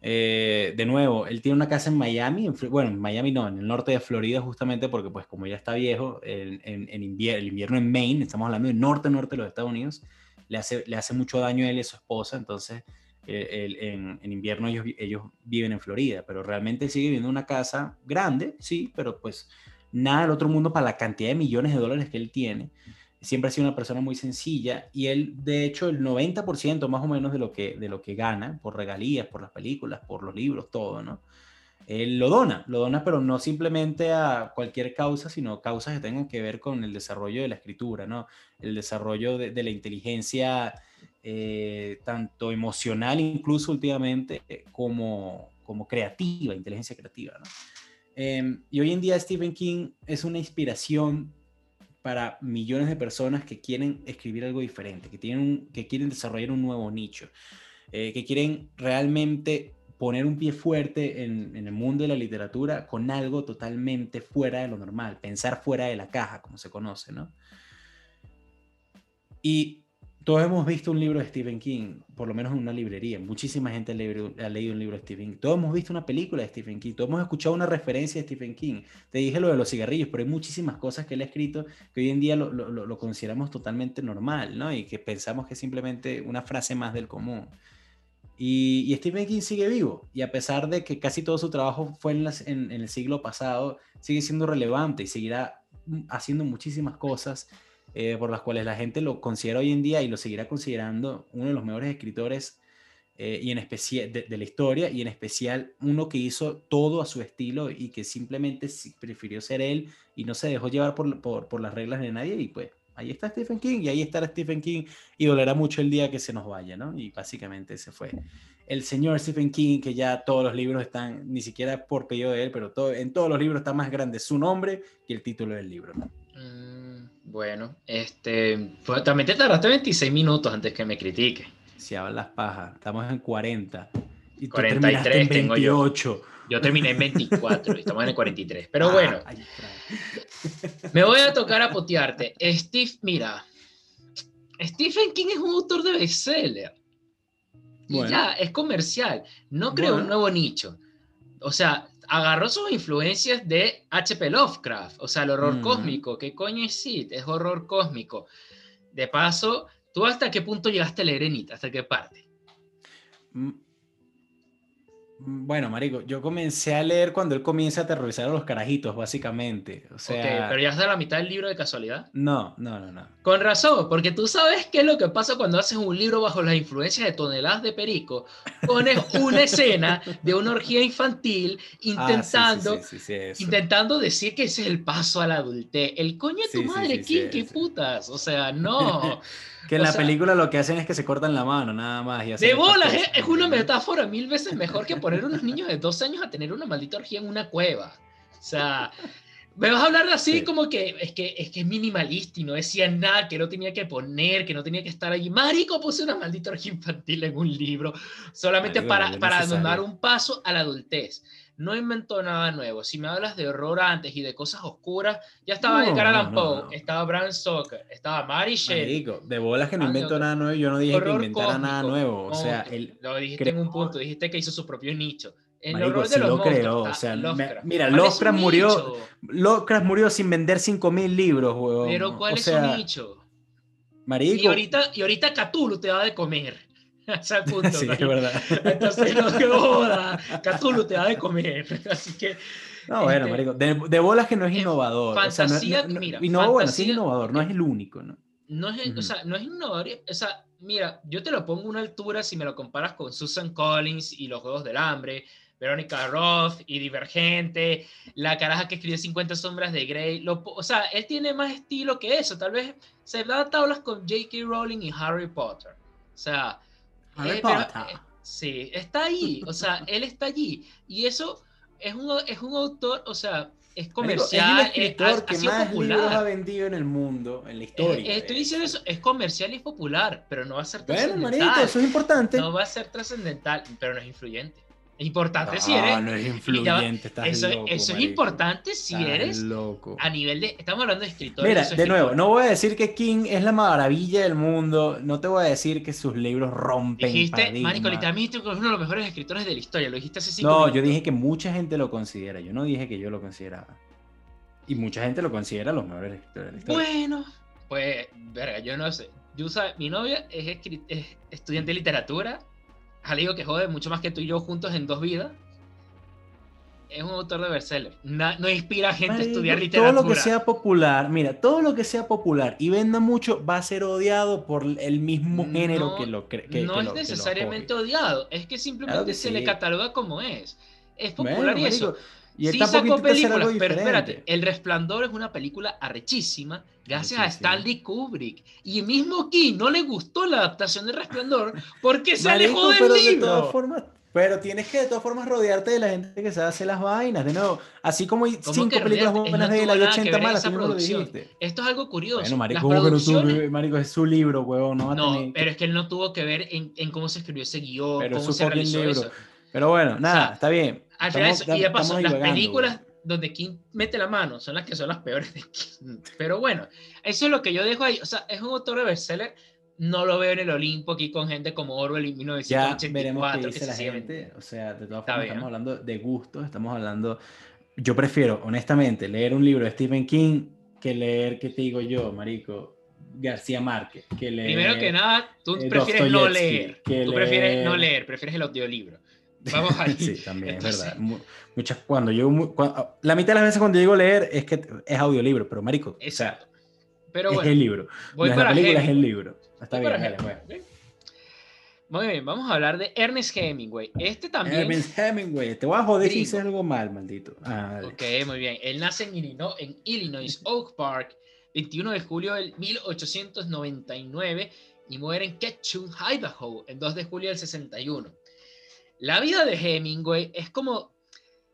Eh, de nuevo, él tiene una casa en Miami, bueno, en Miami no, en el norte de Florida justamente porque pues como ya está viejo, en, en, invierno, el invierno en Maine, estamos hablando del norte, norte de los Estados Unidos, le hace, le hace mucho daño a él y a su esposa, entonces eh, en, en, invierno ellos, ellos viven en Florida, pero realmente sigue viviendo en una casa grande, sí, pero pues nada del otro mundo para la cantidad de millones de dólares que él tiene siempre ha sido una persona muy sencilla y él, de hecho, el 90% más o menos de lo, que, de lo que gana por regalías, por las películas, por los libros, todo, ¿no? Él lo dona, lo dona, pero no simplemente a cualquier causa, sino causas que tengan que ver con el desarrollo de la escritura, ¿no? El desarrollo de, la inteligencia, eh, tanto emocional incluso últimamente, como, como creativa, inteligencia creativa, ¿no? Em, y hoy en día Stephen King es una inspiración para millones de personas que quieren escribir algo diferente, que, tienen que quieren desarrollar un nuevo nicho, eh, que quieren realmente poner un pie fuerte en, en, el mundo de la literatura con algo totalmente fuera de lo normal, pensar fuera de la caja, como se conoce, ¿no? Y todos hemos visto un libro de Stephen King, por lo menos en una librería. Muchísima gente ha leído, un libro de Stephen King. Todos hemos visto una película de Stephen King. Todos hemos escuchado una referencia de Stephen King. Te dije lo de los cigarrillos, pero hay muchísimas cosas que él ha escrito que hoy en día lo, lo, consideramos totalmente normal, ¿no? Y que pensamos que es simplemente una frase más del común. Y, Stephen King sigue vivo. Y a pesar de que casi todo su trabajo fue en, en el siglo pasado, sigue siendo relevante y seguirá haciendo muchísimas cosas eh, por las cuales la gente lo considera hoy en día y lo seguirá considerando uno de los mejores escritores eh, y en especial de, la historia y en especial uno que hizo todo a su estilo y que simplemente prefirió ser él y no se dejó llevar por, por, por, las reglas de nadie y pues ahí está Stephen King y ahí estará Stephen King y dolerá mucho el día que se nos vaya, ¿no? Y básicamente ese fue el señor Stephen King que ya todos los libros están, ni siquiera por pedido de él, pero todo, en todos los libros está más grande su nombre que el título del libro. ¿no? Bueno, este, también te tardaste 26 minutos antes que me critique. Si hablas paja, estamos en 40. Y 43 tengo yo. Yo terminé en 24 y estamos en el 43. Pero ah, bueno, me voy a tocar a potearte. Steve, mira, Stephen King es un autor de bestseller. Y ya, es comercial. No creo un nuevo nicho. O sea, agarró sus influencias de H.P. Lovecraft, o sea, el horror cósmico. ¿Qué coño es Sid? Es horror cósmico. De paso, ¿tú hasta qué punto llegaste a leer Enid? ¿Hasta qué parte? Mm, bueno, marico, yo comencé a leer cuando él comienza a aterrorizar a los carajitos, básicamente. O sea... pero ya está la mitad del libro de casualidad. No, no, no, no. Con razón, porque tú sabes qué es lo que pasa cuando haces un libro bajo las influencias de toneladas de perico. Pones una <laughs> escena de una orgía infantil intentando, ah, intentando decir que ese es el paso a la adultez. El coño de tu madre, ¿quién? ¿Qué putas? O sea, <laughs> no. Que en la película lo que hacen es que se cortan la mano, nada más. Y de bolas, es, una metáfora mil veces mejor que poner a unos niños de dos años a tener una maldita orgía en una cueva. O sea, me vas a hablar así como que es, que es que es minimalista y no decía nada, que no tenía que poner, que no tenía que estar allí. Marico, puse una maldita orgía infantil en un libro, solamente para, para dar un paso a la adultez no inventó nada nuevo. Si me hablas de horror antes y de cosas oscuras, ya estaba Edgar Allan Poe, estaba Bram Stoker, estaba Mary Shelley. de bolas que no inventó nada nuevo, yo no dije que inventara nada nuevo. O sea, él lo dijiste en un punto, dijiste que hizo su propio nicho. El horror de los lo creo, o sea, mira, Lovecraft murió, Lovecraft murió sin vender 5000 libros, huevón. Pero ¿cuál es su nicho? Marico. Y ahorita, y ahorita Cthulhu te va de comer. Ese es el punto. Sí, es verdad. Entonces, no te jodas, Cthulhu te da de comer. <laughs> Así que, No, bueno, Este, marico, de, de bolas que no es innovador. o sea, no- fantasía, no- mira, y no, bueno, sí es fantasía- innovador, no es el único, ¿no? no es, o sea, no es innovador. O sea, mira, yo te lo pongo a una altura si me lo comparas con Susan Collins y los Juegos del Hambre, Verónica Roth y Divergente, la caraja que escribió 50 sombras de Grey. Lo, o sea, él tiene más estilo que eso. Tal vez se da tablas con J.K. Rowling y Harry Potter. O sea, Harry eh, pero, Potter. eh, sí, está ahí. O sea, <laughs> él está allí. Y eso es un, es un autor, o sea, es Marico, comercial. es el escritor ha- ha que sido más popular. libros ha vendido en el mundo, en la Eh, historia. eh, estoy diciendo eso, es comercial y popular, pero no va a ser Bueno, trascendental. marico, eso es importante. No va a ser trascendental, pero no es influyente. Importante si No, eres. no es influyente, estás eso loco, eso es importante si Estás eres loco. a nivel de. Estamos hablando de escritores. Mira, de nuevo, no voy a decir que King es la maravilla del mundo, no te voy a decir que sus libros rompen Dijiste. Marico, literalmente es uno de los mejores escritores de la historia. Lo dijiste hace cinco No, minutos. yo dije que mucha gente lo considera, yo no dije que yo lo consideraba. Y mucha gente lo considera los mejores escritores de la historia. Bueno, pues, verga, yo no sé. Yo, mi novia es, es estudiante de literatura. Es algo que jode mucho más que tú y yo juntos en dos vidas. Es un autor de bestseller. Na- no inspira a gente a estudiar literatura. Todo lo que sea popular, mira, todo lo que sea popular y venda mucho va a ser odiado por el mismo género No, que lo cree. no que es lo- necesariamente odiado, es que simplemente Claro que se sí. le cataloga como es. Es Bueno, popular y eso. marico, y él sí sacó películas, pero espérate. El Resplandor es una película arrechísima gracias a. Stanley Kubrick. Y mismo King no le gustó la adaptación de Resplandor porque se Marico, alejó del pero de todas formas, pero tienes que de todas formas rodearte de la gente que sabe hacer las vainas. De nuevo, así como hay ¿Cómo cinco películas buenas no de que 80 ver en malas, tú lo producción. dijiste. Esto es algo curioso. Bueno, marico, Las ¿cómo que no producciones- ver? Marico, es su libro, huevón, no No, tener... pero es que él no tuvo que ver en, en cómo se escribió ese guion, Pero cómo se realizó libro. eso. Pero bueno, nada, sea, está bien. Al final, Estamos- eso- y de paso, las películas donde King mete la mano son las que son las peores de King. Pero bueno, eso es lo que yo dejo ahí. O sea, es un autor de bestseller. No lo veo en el Olimpo aquí con gente como Orwell en Ya 1984. veremos qué que dice se la sigue gente. O sea, de todas formas, estamos hablando de gustos, estamos hablando. Yo prefiero, honestamente, leer un libro de Stephen King que leer, ¿qué te digo yo, Marico? García Márquez. Que leer, Primero que nada, tú eh, prefieres no leer. que Tú prefieres leer- no leer, prefieres el audiolibro. Vamos ahí. <laughs> Sí, también, Entonces- es verdad. Mu- Muchas, cuando yo, mu- cua- la mitad de las veces cuando digo leer es que es audiolibro, pero Marico, o sea, Exacto. Pero es bueno, el libro. voy no para la película, es el Hemingway. libro. Está Voy bien, dale, Hemingway, pues. Muy bien, vamos a hablar de Ernest Hemingway. Este también. Ernest Hemingway, te voy a joder si hice algo mal, maldito. Ah. Ok, muy bien. Él nace en Illinois, en Illinois, Oak Park, 21 de julio del 1899 y muere en Ketchum, Idaho, el 2 de julio del 61. La vida de Hemingway es como,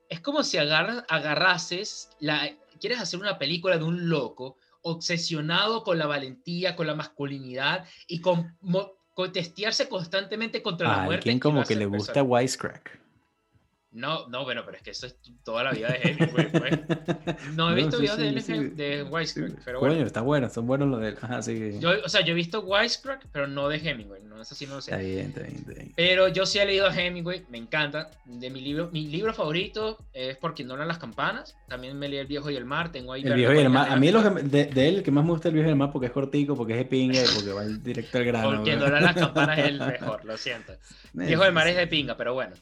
es como si agarras, agarrases, la, quieres hacer una película de un loco obsesionado con la valentía, con la masculinidad y con, mo- con testearse constantemente contra la muerte. alguien como que le gusta Wisecrack. No, no, bueno, pero es que eso es toda la vida de Hemingway, pues. <laughs> No he visto sí, videos de, sí, él sí. de Wisecrack, Sí, pero Coño, bueno. está bueno, son buenos los de él. Ajá, sí. Yo, o sea, yo he visto Wisecrack, pero no de Hemingway, no, eso sí no lo sé. Está bien, está bien, está bien. Pero yo sí he leído a Hemingway, me encanta. De mi libro, mi libro favorito es Por quien donan las campanas. También me leí El viejo y el mar, tengo ahí El viejo y el mar. A mí de, de él el que más me gusta el viejo y el mar porque es cortico, porque es de pinga y porque va directo al grano. Por quien donan las <laughs> campanas es el mejor, lo siento. Viejo del mar es de pinga, pero bueno.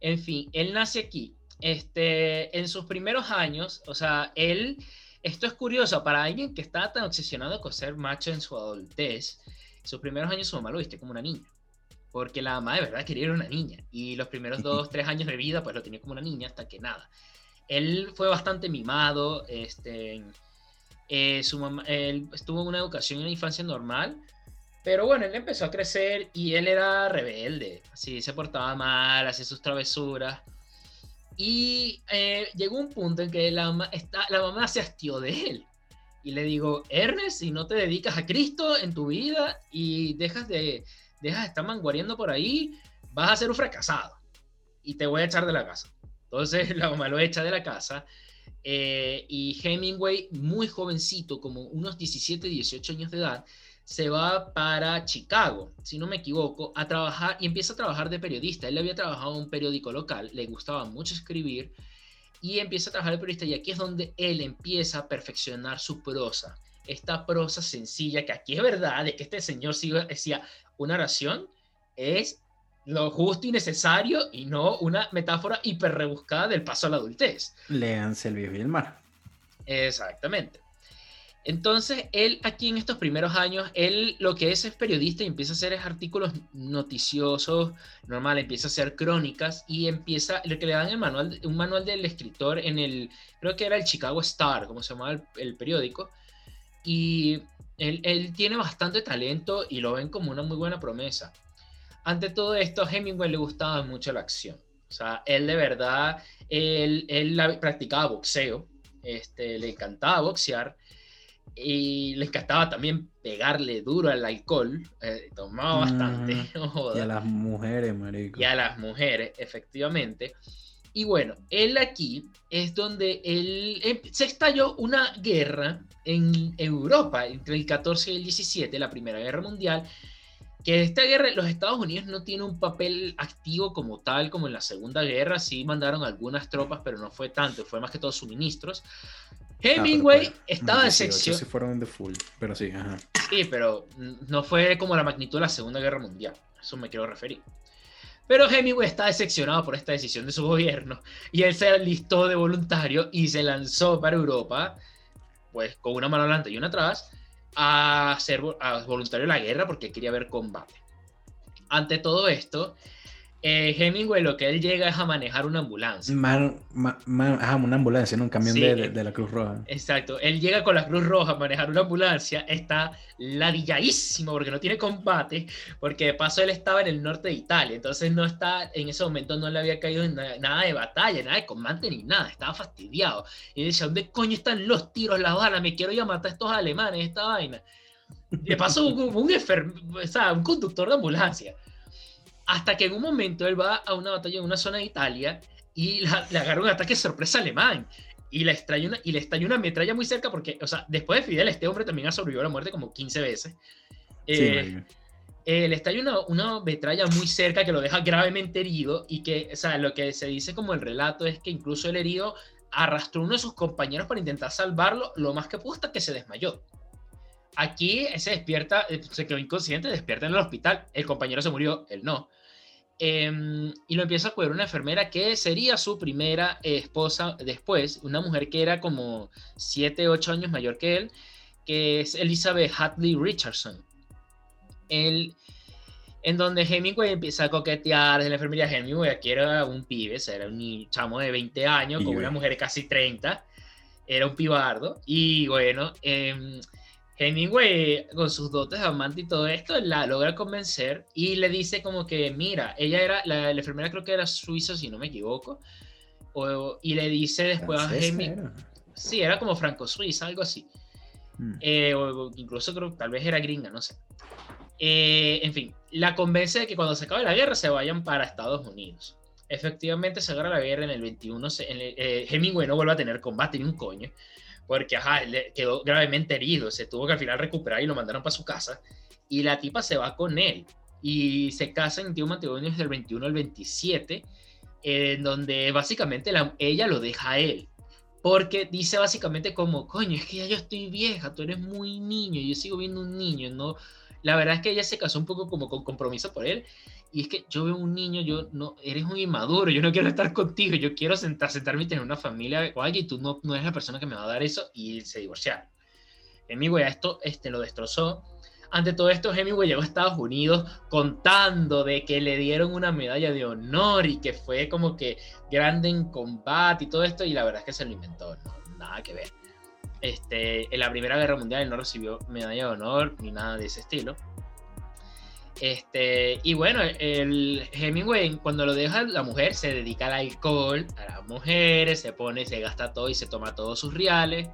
En fin, él nace aquí. Este, en sus primeros años, o sea, él, esto es curioso, para alguien que estaba tan obsesionado con ser macho en su adultez, sus primeros años su mamá lo viste como una niña. Porque la mamá de verdad quería era una niña. Y los primeros dos, tres años de vida, pues lo tenía como una niña hasta que nada. Él fue bastante mimado, este, eh, su mamá, él estuvo en una educación en una infancia normal, pero bueno, él empezó a crecer y él era rebelde, así se portaba mal, hacía sus travesuras. Y eh, llegó un punto en que la, mamá se hastió de él. Y le digo, Ernest, si no te dedicas a Cristo en tu vida y dejas de, dejas de estar manguareando por ahí, vas a ser un fracasado. Y te voy a echar de la casa. Entonces <laughs> la mamá lo echa de la casa. eh, y Hemingway, muy jovencito, como unos 17, 18 años de edad, se va para Chicago, si no me equivoco, a trabajar y empieza a trabajar de periodista. Él había trabajado en un periódico local, le gustaba mucho escribir y empieza a trabajar de periodista y aquí es donde él empieza a perfeccionar su prosa. Esta prosa sencilla, que aquí es verdad, de que este señor decía una oración es lo justo y necesario y no una metáfora hiper rebuscada del paso a la adultez. Léanse el viejo y el mar. Exactamente. Entonces, él aquí en estos primeros años, él lo que es es periodista y empieza a hacer artículos noticiosos, normal, empieza a hacer crónicas y empieza, lo que le dan el manual, un manual del escritor en el, creo que era el Chicago Star, como se llamaba el, periódico, y él, él, tiene bastante talento y lo ven como una muy buena promesa. Ante todo esto, a Hemingway le gustaba mucho la acción. O sea, él de verdad, él, él practicaba boxeo, este, le encantaba boxear y le encantaba también pegarle duro al alcohol, eh, tomaba bastante. <laughs> y a las mujeres, marico. Y a las mujeres, efectivamente. Y bueno, él aquí es donde él, em, se estalló una guerra en Europa entre el 14 y el 17, la Primera Guerra Mundial, que esta guerra los Estados Unidos no tiene un papel activo como tal como en la Segunda Guerra, sí mandaron algunas tropas, pero no fue tanto, fue más que todo suministros. Hemingway ah, estaba de sección. Sí fueron de full, pero sí, ajá. Sí, pero no fue como la magnitud de la Segunda Guerra Mundial. Eso me quiero referir. Pero Hemingway está decepcionado por esta decisión de su gobierno y él se alistó de voluntario y se lanzó para Europa, pues con una mano adelante y una atrás, a ser a voluntario en la guerra porque quería ver combate. Ante todo esto, eh, Hemingway lo que él llega es a manejar una ambulancia. una ambulancia, ¿no? Un camión de, de, la Cruz Roja. Exacto. Él llega con la Cruz Roja a manejar una ambulancia, está ladilladísimo porque no tiene combate, porque de paso él estaba en el norte de Italia, entonces no está, en ese momento no le había caído nada de batalla, nada de combate ni nada, estaba fastidiado. Y decía, ¿dónde coño están los tiros, las balas? Me quiero ir a matar a estos alemanes, esta vaina. De paso, un, un, un conductor de ambulancia. Hasta que en un momento él va a una batalla en una zona de Italia y le agarra un ataque sorpresa alemán. Y le, estalla una, y le estalla una metralla muy cerca porque, o sea, después de Fidel, este hombre también ha sobrevivido a la muerte como 15 veces. Eh, eh, le estalla una, una metralla muy cerca que lo deja gravemente herido y que, o sea, lo que se dice como el relato es que incluso el herido arrastró a uno de sus compañeros para intentar salvarlo lo más que pudo hasta que se desmayó. Aquí se despierta, eh, se quedó inconsciente, despierta en el hospital. El compañero se murió, él no. Em, y lo empieza a cuidar una enfermera que sería su primera esposa después, una mujer que era como 7, 8 años mayor que él, que es Elizabeth Hadley Richardson. Él, en donde Hemingway empieza a coquetear de la enfermería. Hemingway aquí era un pibe, era un chamo de 20 años con una mujer de casi 30, era un pibardo. Y bueno, eh, Hemingway, con sus dotes de amante y todo esto, la logra convencer y le dice como que, mira, ella era, la, enfermera creo que era suiza, si no me equivoco, y le dice después a Hemingway, sí, era como franco-suiza, algo así, hmm. eh, o incluso creo tal vez era gringa, no sé. Eh, en fin, la convence de que cuando se acabe la guerra se vayan para Estados Unidos. Efectivamente se agarra la guerra en el 21, eh, Hemingway no vuelve a tener combate ni un coño porque ajá, quedó gravemente herido, se tuvo que al final recuperar y lo mandaron para su casa, y la tipa se va con él, y se casan, tiene un matrimonio desde el 21 al 27, en donde básicamente ella lo deja a él, porque dice básicamente como, coño, es que ya yo estoy vieja, tú eres muy niño, yo sigo viendo un niño, ¿no? La verdad es que ella se casó un poco como con compromiso por él, y es que yo veo un niño, yo no, eres un inmaduro, yo no quiero estar contigo, yo quiero sentar, sentarme y tener una familia o alguien, y tú no, no eres la persona que me va a dar eso, y se divorciaron. Hemingway a esto este, lo destrozó. Ante todo esto, Hemingway llegó a Estados Unidos contando de que le dieron una medalla de honor y que fue como que grande en combate y todo esto, y la verdad es que se lo inventó, no, nada que ver. Este, en la Primera Guerra Mundial él no recibió medalla de honor ni nada de ese estilo. Este, y bueno, el Hemingway cuando lo deja la mujer se dedica al alcohol, a las mujeres, se pone, se gasta todo y se toma todos sus reales.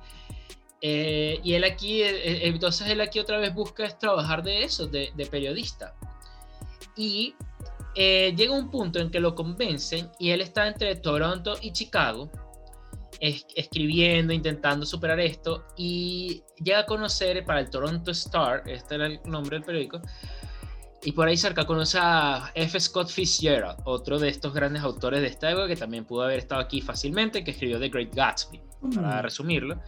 Eh, y él aquí, eh, eh, entonces él aquí otra vez busca es trabajar de eso, de, periodista. Y llega un punto en que lo convencen y él está entre Toronto y Chicago, escribiendo, intentando superar esto, y llega a conocer para el Toronto Star, este era el nombre del periódico, y por ahí cerca conoce a F. Scott Fitzgerald, otro de estos grandes autores de esta época que también pudo haber estado aquí fácilmente, que escribió The Great Gatsby, para mm. resumirlo.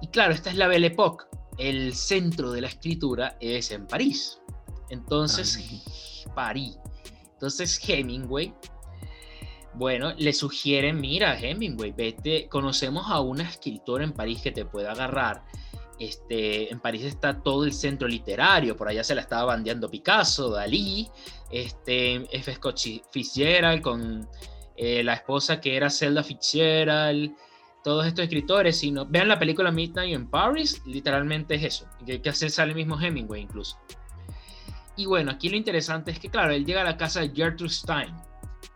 Y claro, esta es la Belle Époque. El centro de la escritura es en París. Entonces, París. Entonces Hemingway, bueno, le sugieren, mira Hemingway, vete, conocemos a una escritora en París que te pueda agarrar. Este, en París está todo el centro literario, por allá se la estaba bandeando Picasso, Dalí, este, F. Scott Fitzgerald con eh, la esposa que era Zelda Fitzgerald, todos estos escritores, sino vean la película Midnight in Paris, literalmente es eso, que, que hace sale el mismo Hemingway incluso. Y bueno, aquí lo interesante es que, claro, él llega a la casa de Gertrude Stein,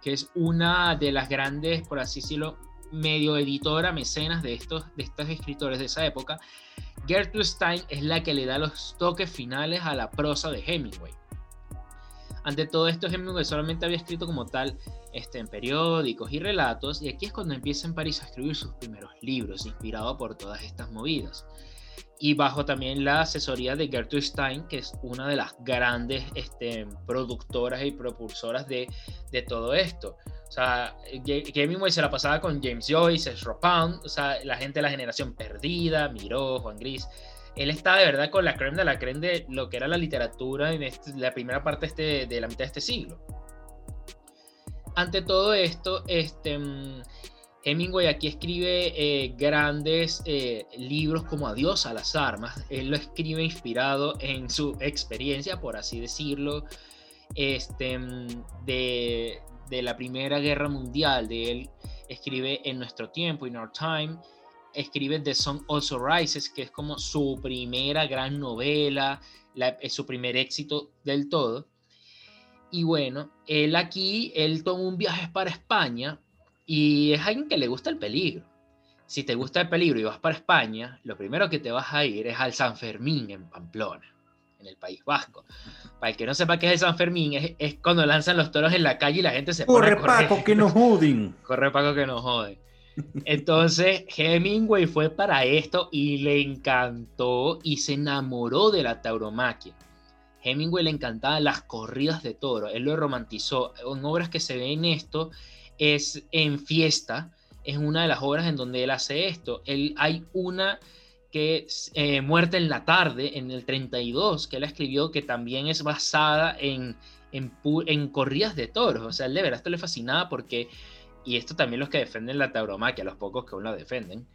que es una de las grandes, por así decirlo, medio editora, mecenas de estos, de estos escritores de esa época. Gertrude Stein es la que le da los toques finales a la prosa de Hemingway. Ante todo esto, Hemingway solamente había escrito como tal este, en periódicos y relatos, y aquí es cuando empieza en París a escribir sus primeros libros, inspirado por todas estas movidas y bajo también la asesoría de Gertrude Stein, que es una de las grandes este, productoras y propulsoras de, de todo esto. O sea, Hemingway se la pasaba con James Joyce, Ezra Pound, o sea, la gente de la generación perdida, Miró, Juan Gris. Él está de verdad con la creme de la creme de lo que era la literatura en este, la primera parte este, de la mitad de este siglo. Ante todo esto, este, mm, Hemingway aquí escribe eh, grandes eh, libros como Adiós a las armas. Él lo escribe inspirado en su experiencia, por así decirlo, este, de, de la Primera Guerra Mundial. De él escribe En nuestro tiempo, In Our Time. Escribe The Song Also Rises, que es como su primera gran novela, es su primer éxito del todo. Y bueno, él aquí, él toma un viaje para España y es alguien que le gusta el peligro. Si te gusta el peligro y vas para España, lo primero que te vas a ir es al San Fermín en Pamplona, en el País Vasco. Para el que no sepa qué es el San Fermín, es, cuando lanzan los toros en la calle y la gente se Corre, pone a correr. Paco, que nos joden. <laughs> Corre, Paco, que nos joden. Entonces, Hemingway fue para esto y le encantó y se enamoró de la tauromaquia. Hemingway le encantaban las corridas de toro, él lo romantizó. En obras que se ven esto, es en Fiesta, es una de las obras en donde él hace esto. Él, hay una que eh, Muerte en la tarde, en el 32, que él escribió, que también es basada en, en, corridas de toros. O sea, él de verdad esto le fascinaba porque, y esto también los que defienden la tauromaquia, los pocos que aún la defienden,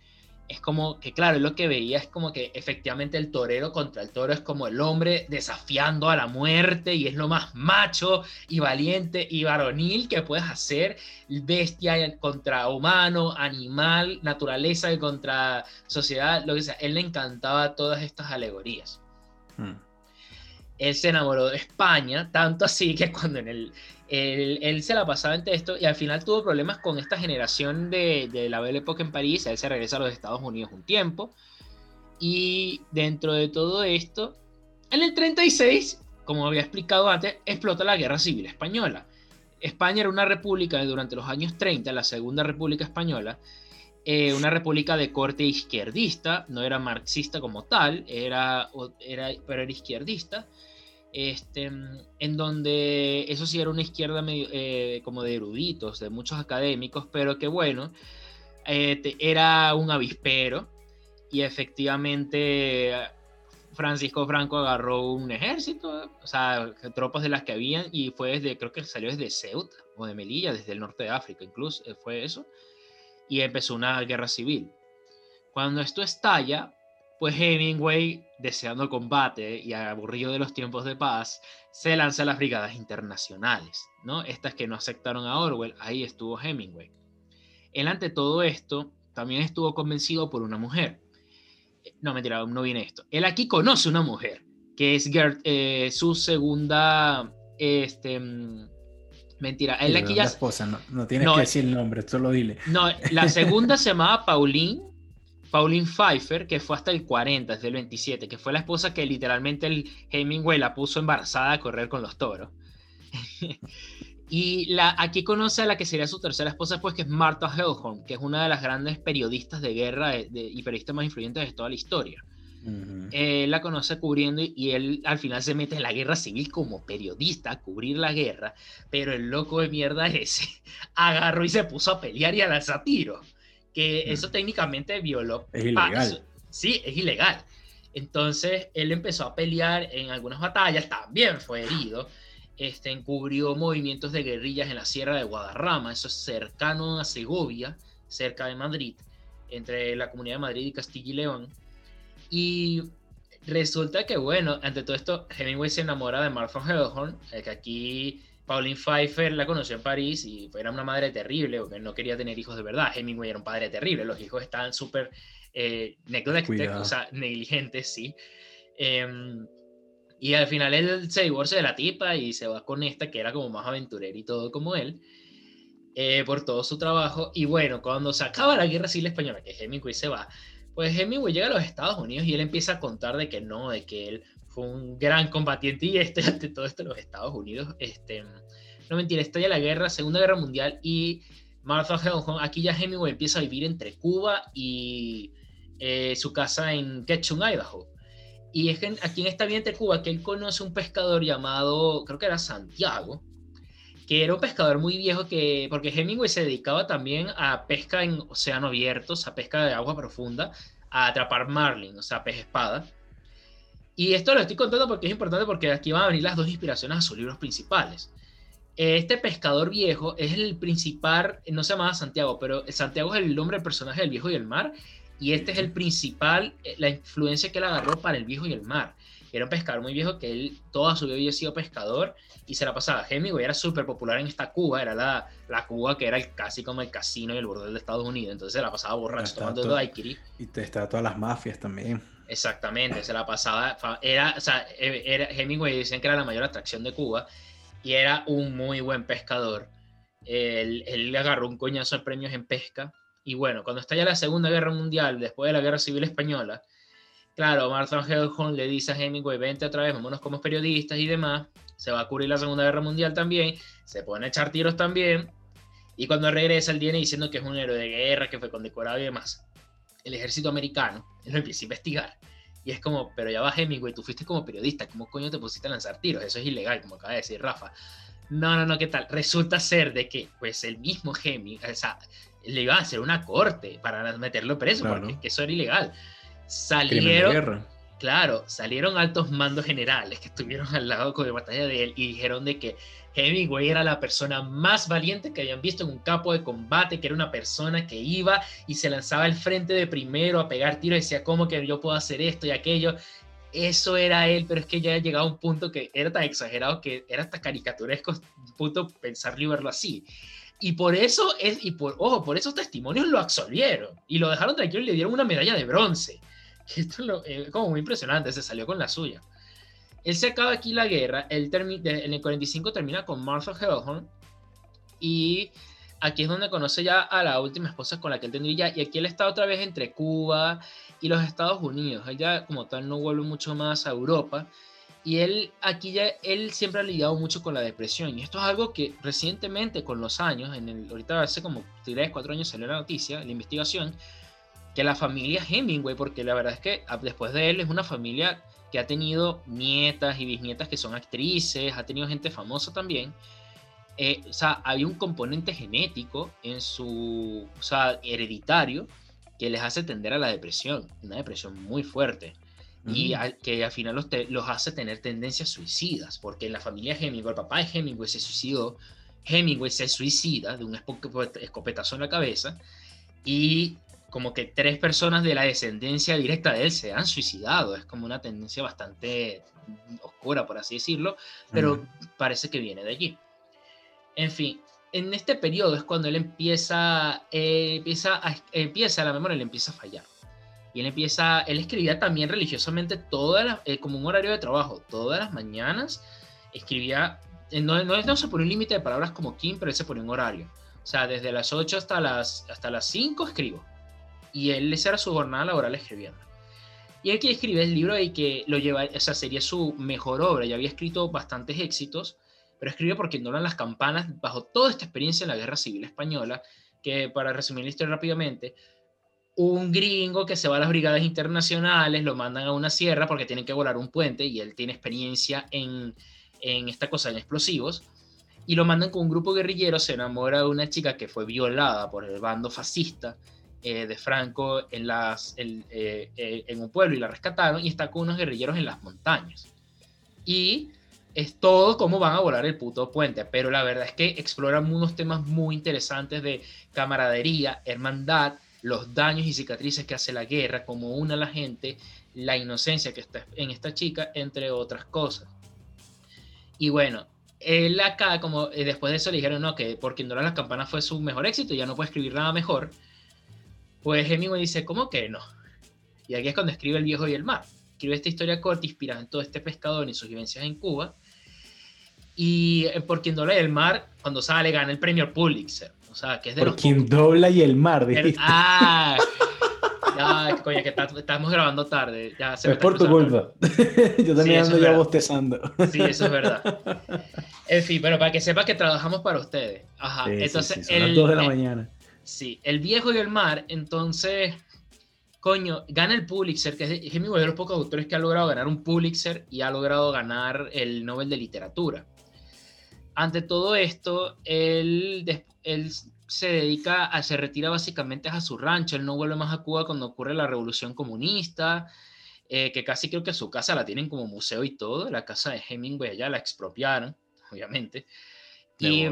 es como que, claro, lo que veía es como que efectivamente el torero contra el toro es como el hombre desafiando a la muerte y es lo más macho y valiente y varonil que puedes hacer, bestia contra humano, animal, naturaleza contra sociedad, lo que sea. Él le encantaba todas estas alegorías. Hmm. Él se enamoró de España, tanto así que cuando en el, él, se la pasaba en esto y al final tuvo problemas con esta generación de, de la Belle Époque en París. Él se regresa a los Estados Unidos un tiempo. Y dentro de todo esto, en el 36, como había explicado antes, explota la Guerra Civil Española. España era una república durante los años 30, la Segunda República Española, eh, una república de corte izquierdista, no era marxista como tal, era, era, pero era izquierdista este, en donde eso sí era una izquierda eh, como de eruditos, de muchos académicos, pero que bueno, eh, era un avispero y efectivamente Francisco Franco agarró un ejército, o sea, tropas de las que habían y fue desde, creo que salió desde Ceuta o de Melilla, desde el norte de África incluso, eh, fue eso, y empezó una guerra civil. Cuando esto estalla, pues Hemingway, deseando combate y aburrido de los tiempos de paz, se lanza a las brigadas internacionales, ¿no? Estas que no aceptaron a Orwell, ahí estuvo Hemingway. Él ante todo esto también estuvo convencido por una mujer. No, mentira, no viene esto. Él aquí conoce una mujer, que es eh, su segunda, este, mm, mentira, él aquí ya... esposa, no, no tienes que decir el nombre, solo dile. No, la segunda se llamaba Pauline Pauline Pfeiffer, que fue hasta el 40, desde el 27, que fue la esposa que literalmente el Hemingway la puso embarazada a correr con los toros. <laughs> y la, aquí conoce a la que sería su tercera esposa, pues que es Martha Hellholm, que es una de las grandes periodistas de guerra y periodistas más influyentes de toda la historia. Él la conoce cubriendo y él al final se mete en la guerra civil como periodista a cubrir la guerra, pero el loco de mierda <laughs> ese agarró y se puso a pelear y a lanzar tiros que eso técnicamente violó. Es ilegal. Sí, es ilegal. Entonces él empezó a pelear en algunas batallas, también fue herido, este, encubrió movimientos de guerrillas en la Sierra de Guadarrama, eso es cercano a Segovia, cerca de Madrid, entre la Comunidad de Madrid y Castilla y León. Y resulta que, bueno, ante todo esto, Hemingway se enamora de Martha Hellhorn, que aquí Pauline Pfeiffer la conoció en París y era una madre terrible, porque no quería tener hijos de verdad. Hemingway era un padre terrible, los hijos estaban súper eh, o sea, negligentes, sí. Em, y al final él se divorcia de la tipa y se va con esta, que era como más aventurera y todo como él, eh, por todo su trabajo. Y bueno, cuando se acaba la guerra civil española, que Hemingway se va, pues Hemingway llega a los Estados Unidos y él empieza a contar de que no, de que él un gran combatiente y este, <laughs> ante todo esto, los Estados Unidos, este, no mentira, estalla la guerra, Segunda Guerra Mundial y Martha Hellhorn, aquí ya Hemingway empieza a vivir entre Cuba y eh, su casa en Ketchum, Idaho. Y es que aquí en esta ambiente de Cuba que él conoce un pescador llamado, creo que era Santiago, que era un pescador muy viejo que, porque Hemingway se dedicaba también a pesca en océano abierto, a pesca de agua profunda, a atrapar marlin, o sea, pez espada. Y esto lo estoy contando porque es importante porque aquí van a venir las dos inspiraciones a sus libros principales. Este pescador viejo es el principal, no se llamaba Santiago, pero Santiago es el nombre del personaje del viejo y el mar, y este es el principal, eh, la influencia que él agarró para el viejo y el mar. Era un pescador muy viejo que él toda su vida había sido pescador y se la pasaba. Hemingway era súper popular en esta Cuba, era la, la Cuba que era el, casi como el casino y el bordel de Estados Unidos. Entonces se la pasaba borracho tomando daiquiri. Y te estaba todas las mafias también. Exactamente, se la pasaba. Era, o sea, e, era, Hemingway decían que era la mayor atracción de Cuba y era un muy buen pescador. Él, él agarró un coñazo de premios en pesca y bueno, cuando estalla la Segunda Guerra Mundial, después de la Guerra Civil Española, claro, Martha Hellhorn le dice a Hemingway, vente otra vez, vámonos como periodistas y demás. Se va a cubrir la Segunda Guerra Mundial también, se pone a echar tiros también. Y cuando regresa, él viene diciendo que es un héroe de guerra, que fue condecorado y demás. El ejército americano, él <laughs> lo empieza a investigar. Y es como, pero ya va Hemingway, tú fuiste como periodista, ¿cómo coño te pusiste a lanzar tiros? Eso es ilegal, como acaba de decir Rafa. No, no, no, ¿qué tal? Resulta ser de que, pues, el mismo Hemingway, o sea, le iban a hacer una corte para meterlo preso, porque eso era ilegal. Salieron, claro, salieron altos mandos generales que estuvieron al lado de batalla de él y dijeron de que Hemingway era la persona más valiente que habían visto en un campo de combate, que era una persona que iba y se lanzaba al frente de primero a pegar tiros y decía, ¿cómo que yo puedo hacer esto y aquello? Eso era él, pero es que ya ha llegado a un punto que era tan exagerado que era hasta caricaturesco, un punto pensarlo y verlo así. Y por eso, es, y por, ojo, por esos testimonios lo absolvieron y lo dejaron tranquilo y le dieron una medalla de bronce. <laughs> Esto es como muy impresionante, se salió con la suya. Él se acaba aquí la guerra, él en el 45 termina con Martha Hellhorn y aquí es donde conoce ya a la última esposa con la que él tendría y aquí él está otra vez entre Cuba y los Estados Unidos. Ella como tal no vuelve mucho más a Europa y él aquí ya, él siempre ha lidiado mucho con la depresión. Y esto es algo que recientemente, con los años, en el, ahorita hace como 3, 4 años salió la noticia, la investigación, que la familia Hemingway, porque la verdad es que ah, después de él es una familia que ha tenido nietas y bisnietas que son actrices, ha tenido gente famosa también. Eh, o sea, había un componente genético en su, o sea, hereditario, que les hace tender a la depresión, una depresión muy fuerte y que al final los, los, hace tener tendencias suicidas, porque en la familia Hemingway, el papá de Hemingway se suicidó, Hemingway se suicida de un escopetazo en la cabeza y como que tres personas de la descendencia directa de él se han suicidado, es como una tendencia bastante oscura, por así decirlo, pero parece que viene de allí. En fin, en este periodo es cuando él empieza, eh, empieza, a, empieza la memoria le empieza a fallar y él empieza, él escribía también religiosamente todas eh, como un horario de trabajo, todas las mañanas escribía, eh, no, no, no se pone un límite de palabras como Kim, pero él se pone un horario. O sea, desde las 8 hasta las, hasta las 5 escribo. Y él, esa era su jornada laboral escribiendo. Y que escribe el libro y que lo lleva, o sea, sería su mejor obra. Ya había escrito bastantes éxitos, pero escribe porque no eran las campanas bajo toda esta experiencia en la Guerra Civil Española, que para resumir la historia rápidamente, un gringo que se va a las brigadas internacionales, lo mandan a una sierra porque tienen que volar un puente y él tiene experiencia en, esta cosa, en explosivos, y lo mandan con un grupo guerrillero, se enamora de una chica que fue violada por el bando fascista de Franco en, las, en un pueblo y la rescataron y está con unos guerrilleros en las montañas. Y es todo cómo van a volar el puto puente, pero la verdad es que exploran unos temas muy interesantes de camaradería, hermandad, los daños y cicatrices que hace la guerra, cómo une a la gente, la inocencia que está en esta chica, entre otras cosas. Y bueno, él acá, como eh, después de eso le dijeron, no, que porque Indora las campanas fue su mejor éxito, ya no puede escribir nada mejor, pues Hemingway dice, ¿cómo que no? Y aquí es cuando escribe El viejo y el mar. Escribe esta historia corta inspirada en todo este pescador y sus vivencias en Cuba, y eh, por quien dobla y el mar, cuando sale, gana el premio Pulitzer. O sea, que es de Por quien dobla y el mar, dijiste. ah, <laughs> ya, coño, que estamos grabando tarde. Ya se es por tu culpa. <laughs> Yo también ando ya bostezando. Sí, eso es verdad. <laughs> En fin, pero para que sepas que trabajamos para ustedes. Ajá. entonces, sí, las 2 de la mañana. Sí, el viejo y el mar, entonces, coño, gana el Pulitzer, que es Hemingway de los pocos autores que ha logrado ganar un Pulitzer y ha logrado ganar el Nobel de Literatura. Ante todo esto, él, él se dedica a, se retira básicamente a su rancho, él no vuelve más a Cuba cuando ocurre la revolución comunista, eh, que casi creo que su casa la tienen como museo y todo, la casa de Hemingway allá la expropiaron, obviamente. y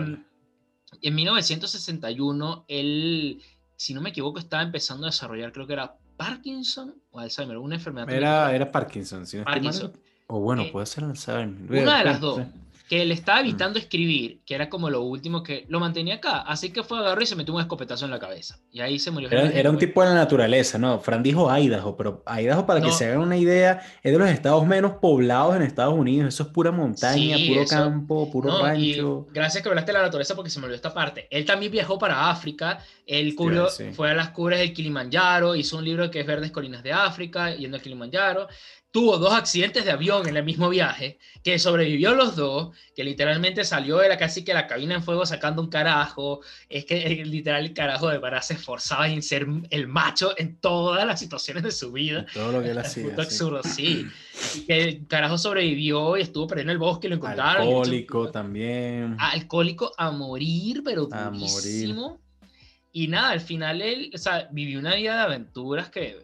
en 1961, él, si no me equivoco, estaba empezando a desarrollar, creo que era Parkinson o Alzheimer, una enfermedad. Era, era Parkinson, si no Parkinson. O bueno, eh, puede ser Alzheimer. Una de las dos que le estaba mm. evitando escribir, que era como lo último que lo mantenía acá. Así que fue agarró y se metió un escopetazo en la cabeza. Y ahí se murió. Era, un tipo de la naturaleza, ¿no? Fran dijo Idaho, pero Idaho, para que se hagan una idea, es de los estados menos poblados en Estados Unidos. Eso es pura montaña, puro campo, puro rancho. gracias que hablaste de la naturaleza porque se me olvidó esta parte. Él también viajó para África. Él cubrió, fue a las cumbres del Kilimanjaro, hizo un libro que es Verdes Colinas de África, yendo al Kilimanjaro tuvo dos accidentes de avión en el mismo viaje, que sobrevivió los dos, que literalmente salió de la casi que la cabina en fuego sacando un carajo, es que el, literal el carajo de verdad se esforzaba en ser el macho en todas las situaciones de su vida. Todo lo que él hacía. absurdo, sí. Y que el carajo sobrevivió y estuvo perdiendo en el bosque lo encontraron. Alcohólico también. Alcohólico a morir, pero a Morir. Y nada, al final él, o sea, vivió una vida de aventuras que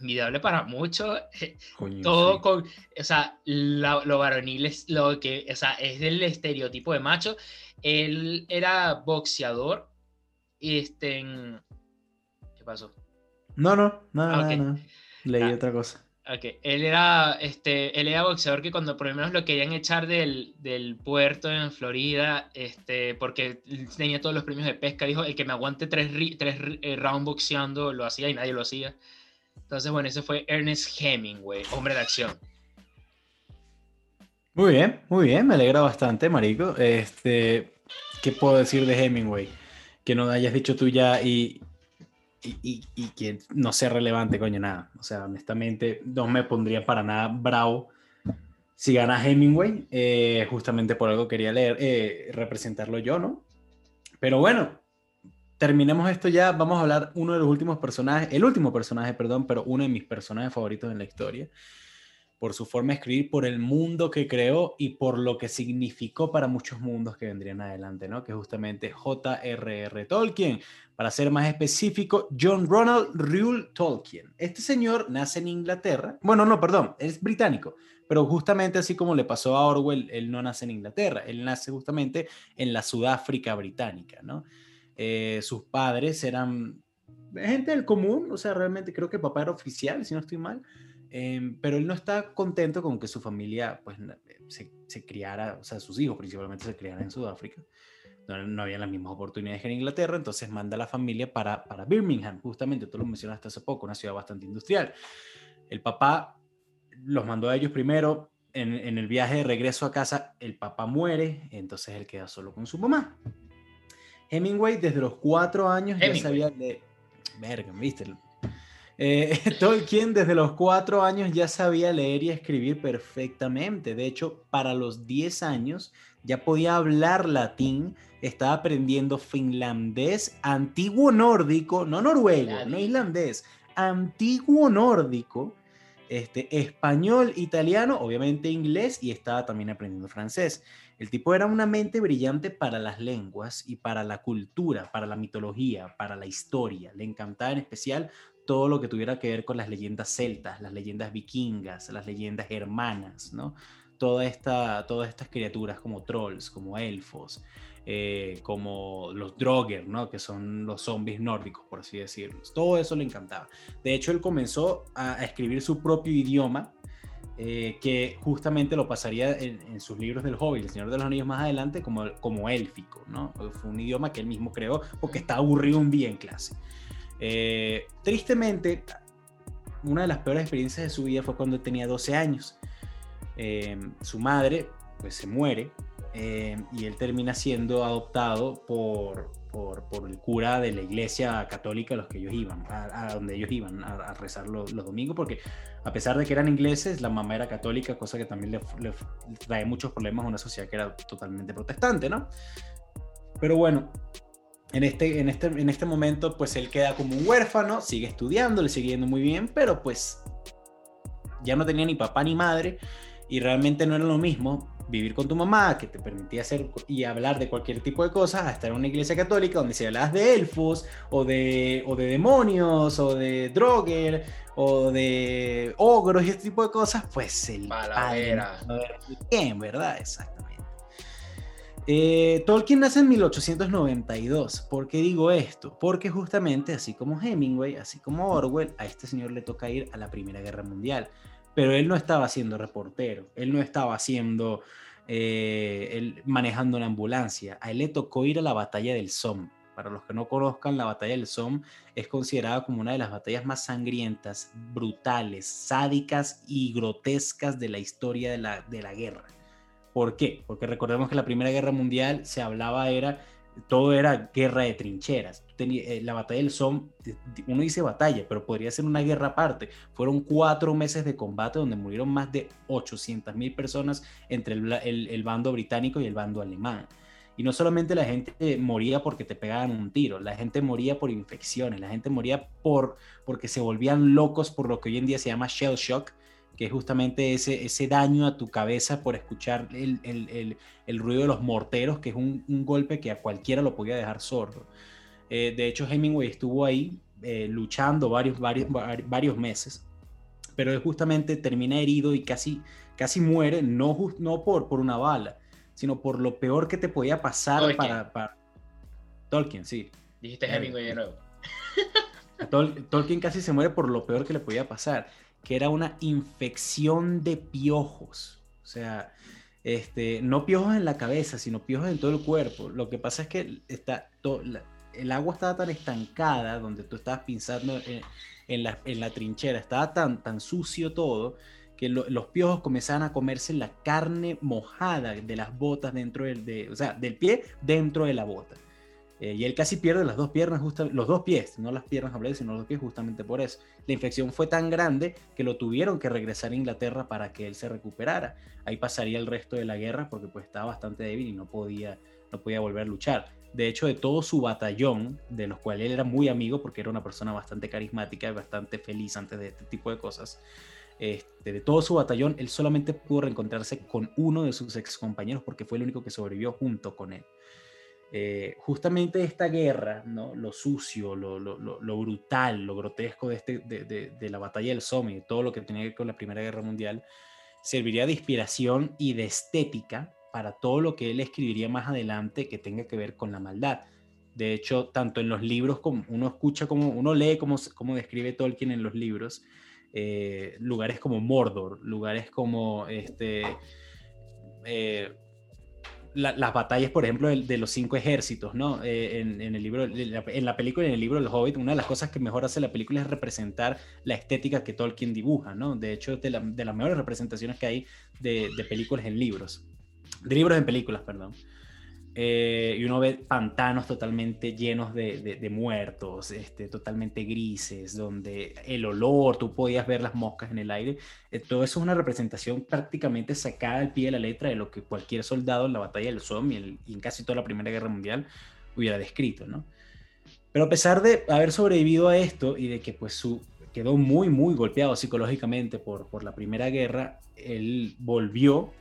envidiable para muchos. Eh, todo con, o sea, lo varonil es lo que, o sea, es del estereotipo de macho. Él era boxeador. Y este. ¿Qué pasó? No, no, no, no, Leí ah, otra cosa. Ok, él era, este, él era boxeador que cuando por lo menos lo querían echar del, del, puerto en Florida, este, porque tenía todos los premios de pesca, dijo, el que me aguante tres, tres eh, rounds boxeando lo hacía y nadie lo hacía. Entonces, bueno, ese fue Ernest Hemingway, hombre de acción. Muy bien, muy bien, me alegra bastante, Marico. Este, ¿qué puedo decir de Hemingway? Que no hayas dicho tú ya y, y, y, que no sea relevante, coño, nada. O sea, honestamente, no me pondría para nada bravo si gana Hemingway. Eh, justamente por algo quería leer, eh, representarlo yo, ¿no? Pero bueno, terminemos esto ya, vamos a hablar uno de los últimos personajes, el último personaje, perdón, pero uno de mis personajes favoritos en la historia, por su forma de escribir, por el mundo que creó y por lo que significó para muchos mundos que vendrían adelante, ¿no? Que justamente J.R.R. Tolkien, para ser más específico, John Ronald Reuel Tolkien. Este señor nace en Inglaterra, bueno, no, perdón, es británico, pero justamente así como le pasó a Orwell, él no nace en Inglaterra, él nace justamente en la Sudáfrica británica, ¿no? Eh, sus padres eran gente del común, o sea, realmente creo que papá era oficial, si no estoy mal, em, pero él no está contento con que su familia pues se, se, criara, o sea, sus hijos principalmente se criaran en Sudáfrica. No, no había las mismas oportunidades que en Inglaterra, entonces manda a la familia para, para Birmingham, justamente, tú lo mencionaste hace poco, una ciudad bastante industrial. El papá los mandó a ellos primero, en el viaje de regreso a casa, el papá muere, entonces él queda solo con su mamá. Hemingway desde los cuatro años ya sabía leer. Verga, ¿viste? Eh, <laughs> Tolkien desde los cuatro años ya sabía leer y escribir perfectamente. De hecho, para los diez años ya podía hablar latín, estaba aprendiendo finlandés, antiguo nórdico, no noruego, no islandés, antiguo nórdico, este, español, italiano, obviamente inglés y estaba también aprendiendo francés. El tipo era una mente brillante para las lenguas y para la cultura, para la mitología, para la historia. Le encantaba en especial todo lo que tuviera que ver con las leyendas celtas, las leyendas vikingas, las leyendas hermanas, ¿no? Toda esta, todas estas criaturas como trolls, como elfos, eh, como los Droger, ¿no? que son los zombies nórdicos, por así decirlo. Todo eso le encantaba. De hecho, él comenzó a, escribir su propio idioma, eh, que justamente lo pasaría en, sus libros del Hobbit, El Señor de los Anillos más adelante, como, como élfico. ¿no? Fue un idioma que él mismo creó porque estaba aburrido un día en clase. Eh, tristemente, una de las peores experiencias de su vida fue cuando tenía 12 años. su madre pues se muere eh, y él termina siendo adoptado por, por, el cura de la iglesia católica a los que ellos iban, a, donde ellos iban a, rezar los, domingos, porque a pesar de que eran ingleses, la mamá era católica, cosa que también le, trae muchos problemas a una sociedad que era totalmente protestante, ¿no? Pero bueno, en este, en, este, en este momento, pues él queda como un huérfano, sigue estudiando, le sigue yendo muy bien, pero pues ya no tenía ni papá ni madre y realmente no era lo mismo vivir con tu mamá, que te permitía hacer y hablar de cualquier tipo de cosas, a estar en una iglesia católica donde se hablabas de elfos, o de, o de demonios, o de droger, o de ogros y este tipo de cosas, pues el Palavera. Bien, ¿verdad? Exactamente. Eh, Tolkien nace en 1892. ¿Por qué digo esto? Porque justamente, así como Hemingway, así como Orwell, a este señor le toca ir a la Primera Guerra Mundial pero él no estaba siendo reportero, él no estaba haciendo, eh, manejando una ambulancia, a él le tocó ir a la batalla del Somme. Para los que no conozcan, la batalla del Somme es considerada como una de las batallas más sangrientas, brutales, sádicas y grotescas de la historia de la, de la guerra. ¿Por qué? Porque recordemos que la Primera Guerra Mundial se hablaba era todo era guerra de trincheras. Eh, la batalla del Somme, uno dice batalla, pero podría ser una guerra aparte. Fueron cuatro meses de combate donde murieron más de 800 mil personas entre el, bando británico y el bando alemán. Y no solamente la gente moría porque te pegaban un tiro, la gente moría por infecciones, la gente moría por, porque se volvían locos por lo que hoy en día se llama shell shock, que es justamente ese, ese daño a tu cabeza por escuchar el, el, el, ruido de los morteros, que es un, un, golpe que a cualquiera lo podía dejar sordo. Eh, de hecho, Hemingway estuvo ahí eh, luchando varios, varios, varios meses, pero él justamente termina herido y casi, casi muere, no, no por, por una bala, sino por lo peor que te podía pasar para, para, Tolkien, sí. Dijiste Hemingway de nuevo. <laughs> Tolkien casi se muere por lo peor que le podía pasar que era una infección de piojos. O sea, este, no piojos en la cabeza, sino piojos en todo el cuerpo. Lo que pasa es que está el agua estaba tan estancada, donde tú estabas pinzando en, la, en la, trinchera, estaba tan, tan sucio todo, que los piojos comenzaban a comerse la carne mojada de las botas dentro del, de, o sea, del pie dentro de la bota. Eh, y él casi pierde las dos piernas, los dos pies, no las piernas habladas, sino los dos pies justamente por eso. La infección fue tan grande que lo tuvieron que regresar a Inglaterra para que él se recuperara. Ahí pasaría el resto de la guerra porque pues estaba bastante débil y no podía, no podía volver a luchar. De hecho, de todo su batallón, de los cuales él era muy amigo porque era una persona bastante carismática y bastante feliz antes de este tipo de cosas, este, de todo su batallón, él solamente pudo reencontrarse con uno de sus ex compañeros porque fue el único que sobrevivió junto con él. Eh, justamente esta guerra, ¿no? lo sucio, lo, brutal, lo grotesco de, este, de, de, la batalla del Somme, todo lo que tenía que ver con la Primera Guerra Mundial, serviría de inspiración y de estética para todo lo que él escribiría más adelante que tenga que ver con la maldad. De hecho, tanto en los libros como uno escucha, como uno lee cómo, cómo describe Tolkien en los libros, eh, lugares como Mordor, lugares como este, eh, las batallas, por ejemplo, de, los cinco ejércitos, ¿no? Eh, en, el libro, en la película y en el libro del Hobbit, una de las cosas que mejor hace la película es representar la estética que Tolkien dibuja, ¿no? De hecho, de, de las mejores representaciones que hay de películas en libros, de libros en películas, perdón. Eh, y uno ve pantanos totalmente llenos de, muertos, este, totalmente grises, donde el olor, tú podías ver las moscas en el aire. Eh, todo eso es una representación prácticamente sacada al pie de la letra de lo que cualquier soldado en la batalla del Somme y, y en casi toda la Primera Guerra Mundial hubiera descrito, ¿no? Pero a pesar de haber sobrevivido a esto y de que pues su, quedó muy, muy golpeado psicológicamente por, por la Primera Guerra, él volvió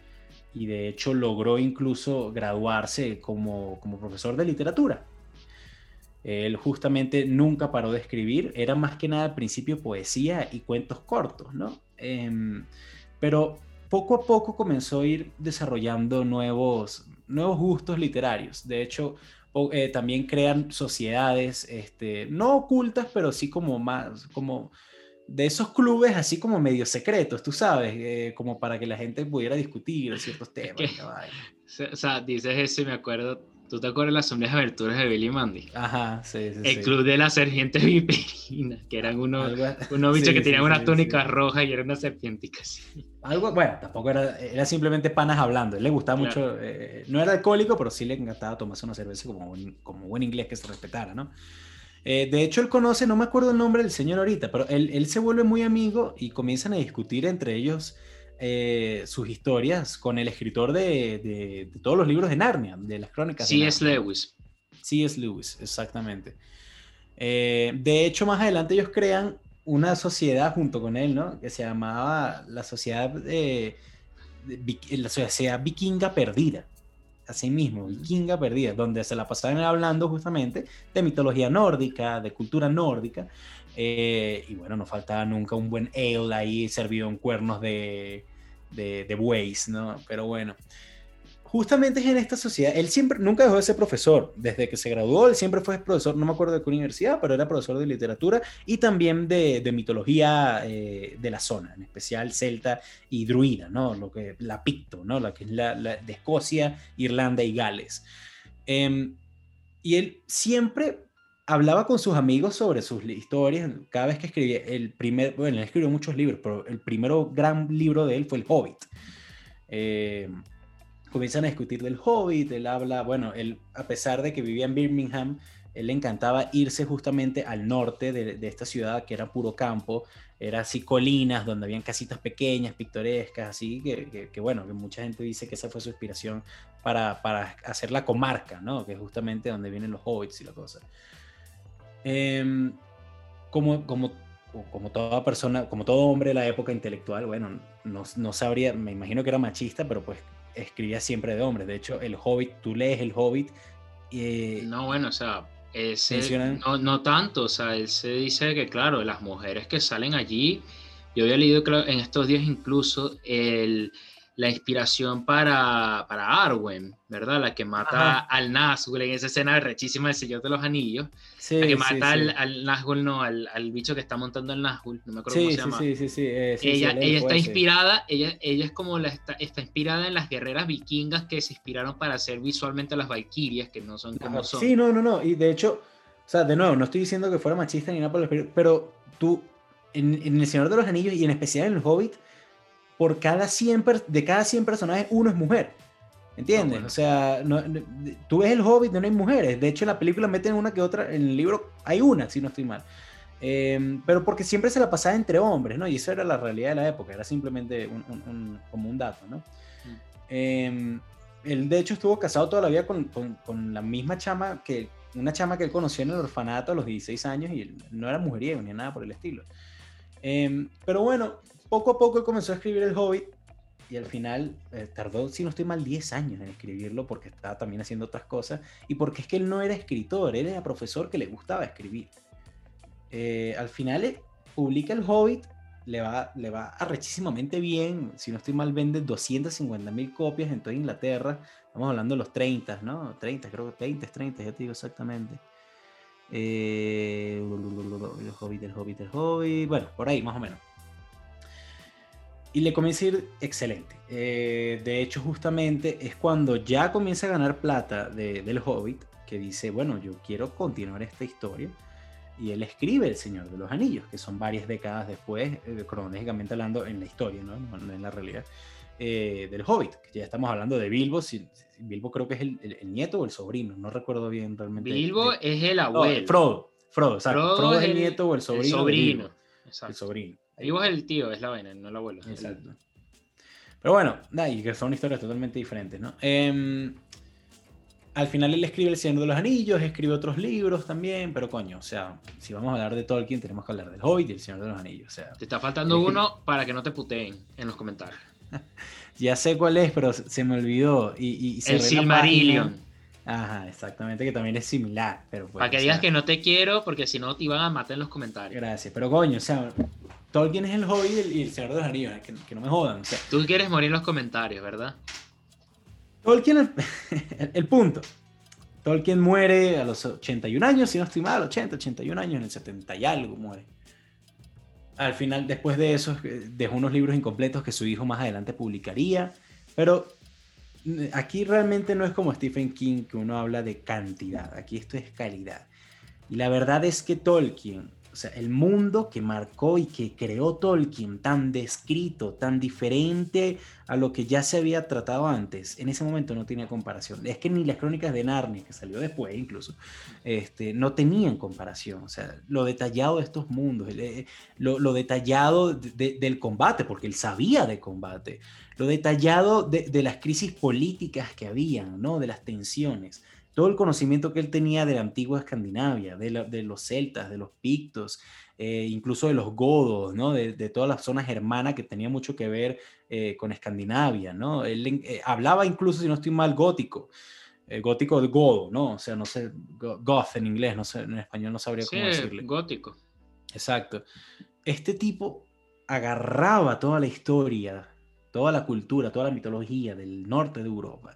y de hecho logró incluso graduarse como, como profesor de literatura. Él justamente nunca paró de escribir, era más que nada al principio poesía y cuentos cortos, ¿no? Em, pero poco a poco comenzó a ir desarrollando nuevos, nuevos gustos literarios. De hecho, eh, también crean sociedades, este, no ocultas, pero sí como más, como de esos clubes así como medio secretos, tú sabes, eh, como para que la gente pudiera discutir <laughs> ciertos temas. o sea, dices eso y me acuerdo ¿Tú te acuerdas de las sombrías aventuras de Billy Mandy? Ajá, sí, sí. El club de la serpiente <laughs> viperina, que eran unos, unos bichos <laughs> que tenían una túnica roja y eran unas serpientes. Algo, bueno, tampoco era, era simplemente panas hablando. Él le gustaba mucho, eh, no era alcohólico, pero sí le encantaba tomarse una cerveza como un, como buen inglés que se respetara, ¿no? Eh, de hecho, él conoce, no me acuerdo el nombre del señor ahorita, pero él, él se vuelve muy amigo y comienzan a discutir entre ellos eh, sus historias con el escritor de, de, todos los libros de Narnia, de las crónicas. C.S. Lewis. C.S. Lewis, exactamente. Eh, de hecho, más adelante ellos crean una sociedad junto con él, ¿no? Que se llamaba la Sociedad, de, la sociedad Vikinga Perdida. Así mismo, Vikinga Perdida, donde se la pasaban hablando justamente de mitología nórdica, de cultura nórdica, eh, y bueno, no faltaba nunca un buen ale ahí servido en cuernos de, de, de bueyes, ¿no? Pero bueno, justamente es en esta sociedad, él siempre, nunca dejó de ser profesor, desde que se graduó, él siempre fue profesor, no me acuerdo de qué universidad, pero era profesor de literatura y también de, mitología eh, de la zona, en especial celta y druida, ¿no? Lo que, la picto, ¿no? La que es la, de Escocia, Irlanda y Gales. Em, y él siempre hablaba con sus amigos sobre sus historias cada vez que escribía. El primer, bueno, él escribió muchos libros, pero el primero gran libro de él fue El Hobbit. Eh, comienzan a discutir del Hobbit, él habla, bueno, él, a pesar de que vivía en Birmingham, él le encantaba irse justamente al norte de, esta ciudad, que era puro campo, era así colinas donde habían casitas pequeñas, pintorescas, así que, que, bueno, que mucha gente dice que esa fue su inspiración para, para, hacer la comarca, ¿no? Que es justamente donde vienen los hobbits y la cosa. Em, como, como, como toda persona, como todo hombre de la época intelectual, bueno, no, no, sabría, me imagino que era machista, pero pues escribía siempre de hombres. De hecho, el Hobbit, tú lees el Hobbit y... No, bueno, o sea, no, no, tanto, o sea, él se dice que, claro, las mujeres que salen allí, yo había leído en estos días incluso el la inspiración para, para Arwen, ¿verdad? La que mata al Nazgûl en esa escena rechísima del Señor de los Anillos. Sí, la que mata al, al, Nazgûl, no, al, al, bicho que está montando el Nazgûl, no me acuerdo cómo se llama. Sí, sí, sí. Eh, ella ella está inspirada, ella, ella es como la, está, está, inspirada en las guerreras vikingas que se inspiraron para hacer visualmente las valquirias, que no son como son. Sí, no, no, no. Y de hecho, o sea, de nuevo, no estoy diciendo que fuera machista ni nada por el pero tú, en, en El Señor de los Anillos y en especial en El Hobbit, por cada 100, de cada 100 personajes, uno es mujer. ¿Entiendes? Ah, o sea, tú ves el Hobbit, no hay mujeres. De hecho, en la película meten una que otra, en el libro hay una, si no estoy mal. Em, pero porque siempre se la pasaba entre hombres, ¿no? Y eso era la realidad de la época, era simplemente un, como un dato, ¿no? Mm. Em, él, de hecho, estuvo casado toda la vida con, con, la misma chama que, una chama que él conoció en el orfanato a los 16 años y él no era mujeriego ni nada por el estilo. Em, pero bueno, poco a poco comenzó a escribir El Hobbit y al final eh, tardó, si no estoy mal, 10 años en escribirlo porque estaba también haciendo otras cosas y porque es que él no era escritor, era profesor que le gustaba escribir. Eh, al final eh, publica El Hobbit, le va, le va arrechísimamente bien, si no estoy mal, vende 250 mil copias en toda Inglaterra, estamos hablando de los 30, ¿no? 30, creo que 20, 30, ya te digo exactamente. el Hobbit, el Hobbit, el Hobbit, bueno, por ahí más o menos y le comienza a ir excelente. Eh, de hecho, justamente es cuando ya comienza a ganar plata de, del Hobbit, que dice, bueno, yo quiero continuar esta historia. Y él escribe El Señor de los Anillos, que son varias décadas después, eh, cronológicamente hablando en la historia, no, no en la realidad, eh, del Hobbit. Que ya estamos hablando de Bilbo. Si, Bilbo creo que es el, el, nieto o el sobrino, no recuerdo bien realmente. Bilbo es el abuelo. Frodo, Frodo, Frodo, Frodo, es el, nieto o el sobrino. El sobrino. El sobrino. Vivo es el tío, es la vaina, no el abuelo. Exacto. Pero bueno, y que son historias totalmente diferentes, ¿no? Em, al final él escribe El Señor de los Anillos, escribe otros libros también, pero coño, o sea, si vamos a hablar de Tolkien, tenemos que hablar del Hobbit y El Señor de los Anillos. O sea, Te está faltando uno para que no te puteen en los comentarios. <laughs> ya sé cuál es, pero se me olvidó. Y, el Silmarillion. Ajá, exactamente, que también es similar. Pero Para que digas que no te quiero, porque si no te iban a matar en los comentarios. Gracias, pero coño, o sea, Tolkien es el hobby y el Señor de los Anillos, que, no me jodan. Tú quieres morir en los comentarios, ¿verdad? Tolkien, el, <laughs> el, punto. Tolkien muere a los 81 años, si no estoy mal, 80, 81 años, en el 70 y algo muere. Al final, después de eso, eh, dejó unos libros incompletos que su hijo más adelante publicaría, pero aquí realmente no es como Stephen King que uno habla de cantidad, aquí esto es calidad. Y la verdad es que Tolkien, o sea, el mundo que marcó y que creó Tolkien, tan descrito, tan diferente a lo que ya se había tratado antes, en ese momento no tenía comparación. Es que ni las crónicas de Narnia, que salió después incluso, este, no tenían comparación. O sea, lo detallado de estos mundos, eh, lo, detallado del combate, porque él sabía de combate lo detallado de, las crisis políticas que habían, ¿no? de las tensiones, todo el conocimiento que él tenía de la antigua Escandinavia, de, los celtas, de los pictos, eh, incluso de los godos, ¿no? de, todas las zonas germanas que tenía mucho que ver eh, con Escandinavia. ¿no? Él eh, hablaba incluso, si no estoy mal, gótico. gótico de godo, ¿no? O sea, no sé, goth en inglés, no sé, en español no sabría cómo decirle. gótico. Exacto. Este tipo agarraba toda la historia toda la cultura, toda la mitología del norte de Europa,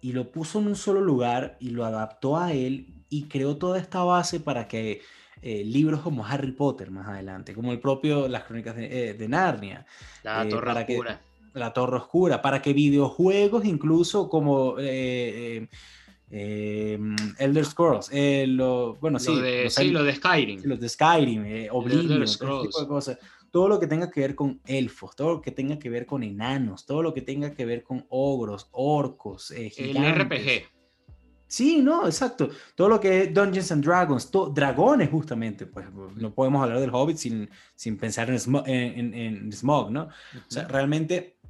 y lo puso en un solo lugar y lo adaptó a él y creó toda esta base para que eh, libros como Harry Potter más adelante, como el propio Las Crónicas de, eh, Narnia, la eh, Torre Oscura. la Torre Oscura, para que videojuegos incluso como Elder Scrolls, bueno, sí, de, sí, lo de Skyrim. Los de Skyrim, Oblivion, ese tipo de cosas todo lo que tenga que ver con elfos, todo lo que tenga que ver con enanos, todo lo que tenga que ver con ogros, orcos, eh, El RPG. Sí, no, exacto. Todo lo que es Dungeons and Dragons, dragones justamente, pues no podemos hablar del Hobbit sin, sin pensar en, Smog, ¿no? O sea, realmente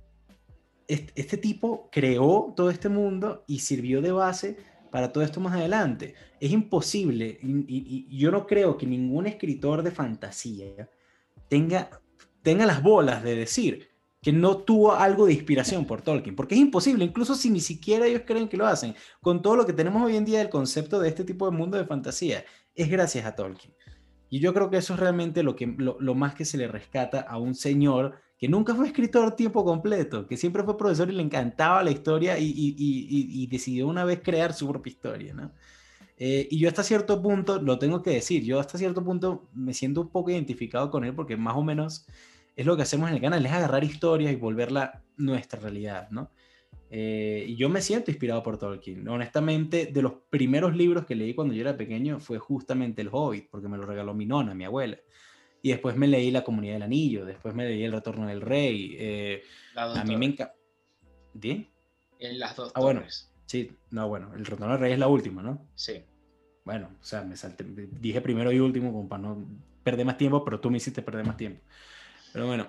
este, tipo creó todo este mundo y sirvió de base para todo esto más adelante. Es imposible, y yo no creo que ningún escritor de fantasía tenga, tenga las bolas de decir que no tuvo algo de inspiración por Tolkien, porque es imposible, incluso si ni siquiera ellos creen que lo hacen, con todo lo que tenemos hoy en día del concepto de este tipo de mundo de fantasía, es gracias a Tolkien. Y yo creo que eso es realmente lo, que, lo, más que se le rescata a un señor que nunca fue escritor tiempo completo, que siempre fue profesor y le encantaba la historia y, y, y, y decidió una vez crear su propia historia, ¿no? Eh, y yo hasta cierto punto, lo tengo que decir, yo hasta cierto punto me siento un poco identificado con él porque más o menos es lo que hacemos en el canal, es agarrar historias y volverla nuestra realidad, ¿no? Eh, y yo me siento inspirado por Tolkien. Honestamente, de los primeros libros que leí cuando yo era pequeño fue justamente El Hobbit, porque me lo regaló mi nona, mi abuela. Y después me leí La Comunidad del Anillo, después me leí El Retorno del Rey. Eh, a mí me encanta. ¿Sí? En las dos. Ah, bueno. Sí, no, bueno, el retorno del rey es la última, ¿no? Sí. Bueno, o sea, me salté, dije primero y último como para no perder más tiempo, pero tú me hiciste perder más tiempo. Pero bueno,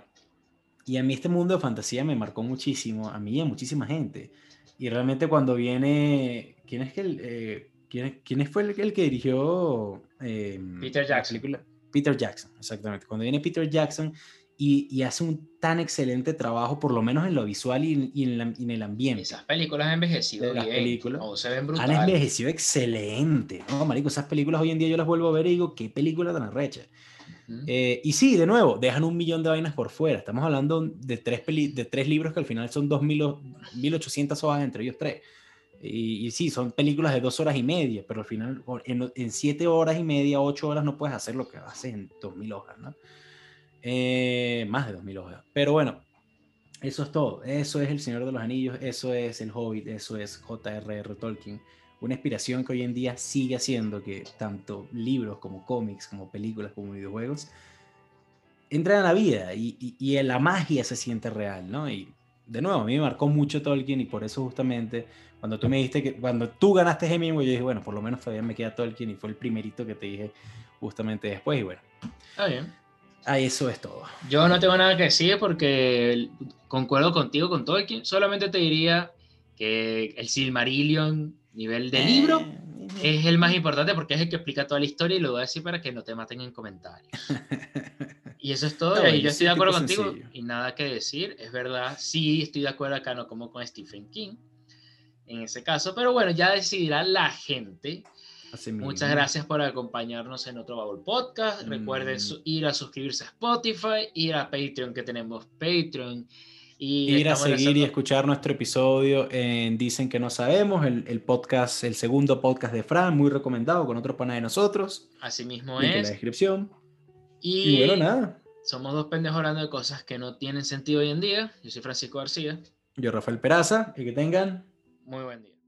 y a mí este mundo de fantasía me marcó muchísimo, a mí y a muchísima gente. Y realmente cuando viene, ¿quién es que el, eh, quién, quién, fue el, el que dirigió eh, Peter Jackson? Peter Jackson, exactamente. Cuando viene Peter Jackson y, hace un tan excelente trabajo, por lo menos en lo visual y, en, el ambiente. Esas películas han envejecido las películas se ven Han envejecido excelente. No, marico, esas películas hoy en día yo las vuelvo a ver y digo, qué película tan arrecha. Eh, y sí, de nuevo, dejan un millón de vainas por fuera. Estamos hablando de tres, de tres libros que al final son 2.800 hojas entre ellos tres. Y, y, sí, son películas de dos horas y media, pero al final en, en siete horas y media, ocho horas no puedes hacer lo que haces en 2.000 hojas, ¿no? Eh, más de 2000 hojas. Pero bueno, eso es todo. Eso es El Señor de los Anillos, eso es El Hobbit, eso es J.R.R. Tolkien. Una inspiración que hoy en día sigue haciendo que tanto libros como cómics, como películas, como videojuegos, entran a la vida y, y, la magia se siente real, ¿no? Y de nuevo, a mí me marcó mucho Tolkien y por eso justamente cuando tú me dijiste que cuando tú ganaste Hemingway, yo dije, bueno, por lo menos todavía me queda Tolkien y fue el primerito que te dije justamente después y bueno. Está bien. Ah, eso es todo. Yo no tengo nada que decir porque concuerdo contigo con Tolkien. Solamente te diría que el Silmarillion, nivel de libro, eh, es el más importante porque es el que explica toda la historia y lo voy a decir para que no te maten en comentarios. <laughs> Y eso es todo. y yo estoy de acuerdo contigo y nada que decir. Es verdad, sí estoy de acuerdo acá, no como con Stephen King en ese caso. Pero bueno, ya decidirá la gente. Muchas gracias por acompañarnos en otro Baúl Podcast. Recuerden mm. ir a suscribirse a Spotify, ir a Patreon, que tenemos Patreon. Y ir a seguir y escuchar nuestro episodio en Dicen que no sabemos, el, podcast, el segundo podcast de Fran, muy recomendado con otro pana de nosotros. Así mismo es. En la descripción. Y, bueno, nada. Somos dos pendejos hablando de cosas que no tienen sentido hoy en día. Yo soy Francisco García. Yo Rafael Peraza y que tengan muy buen día.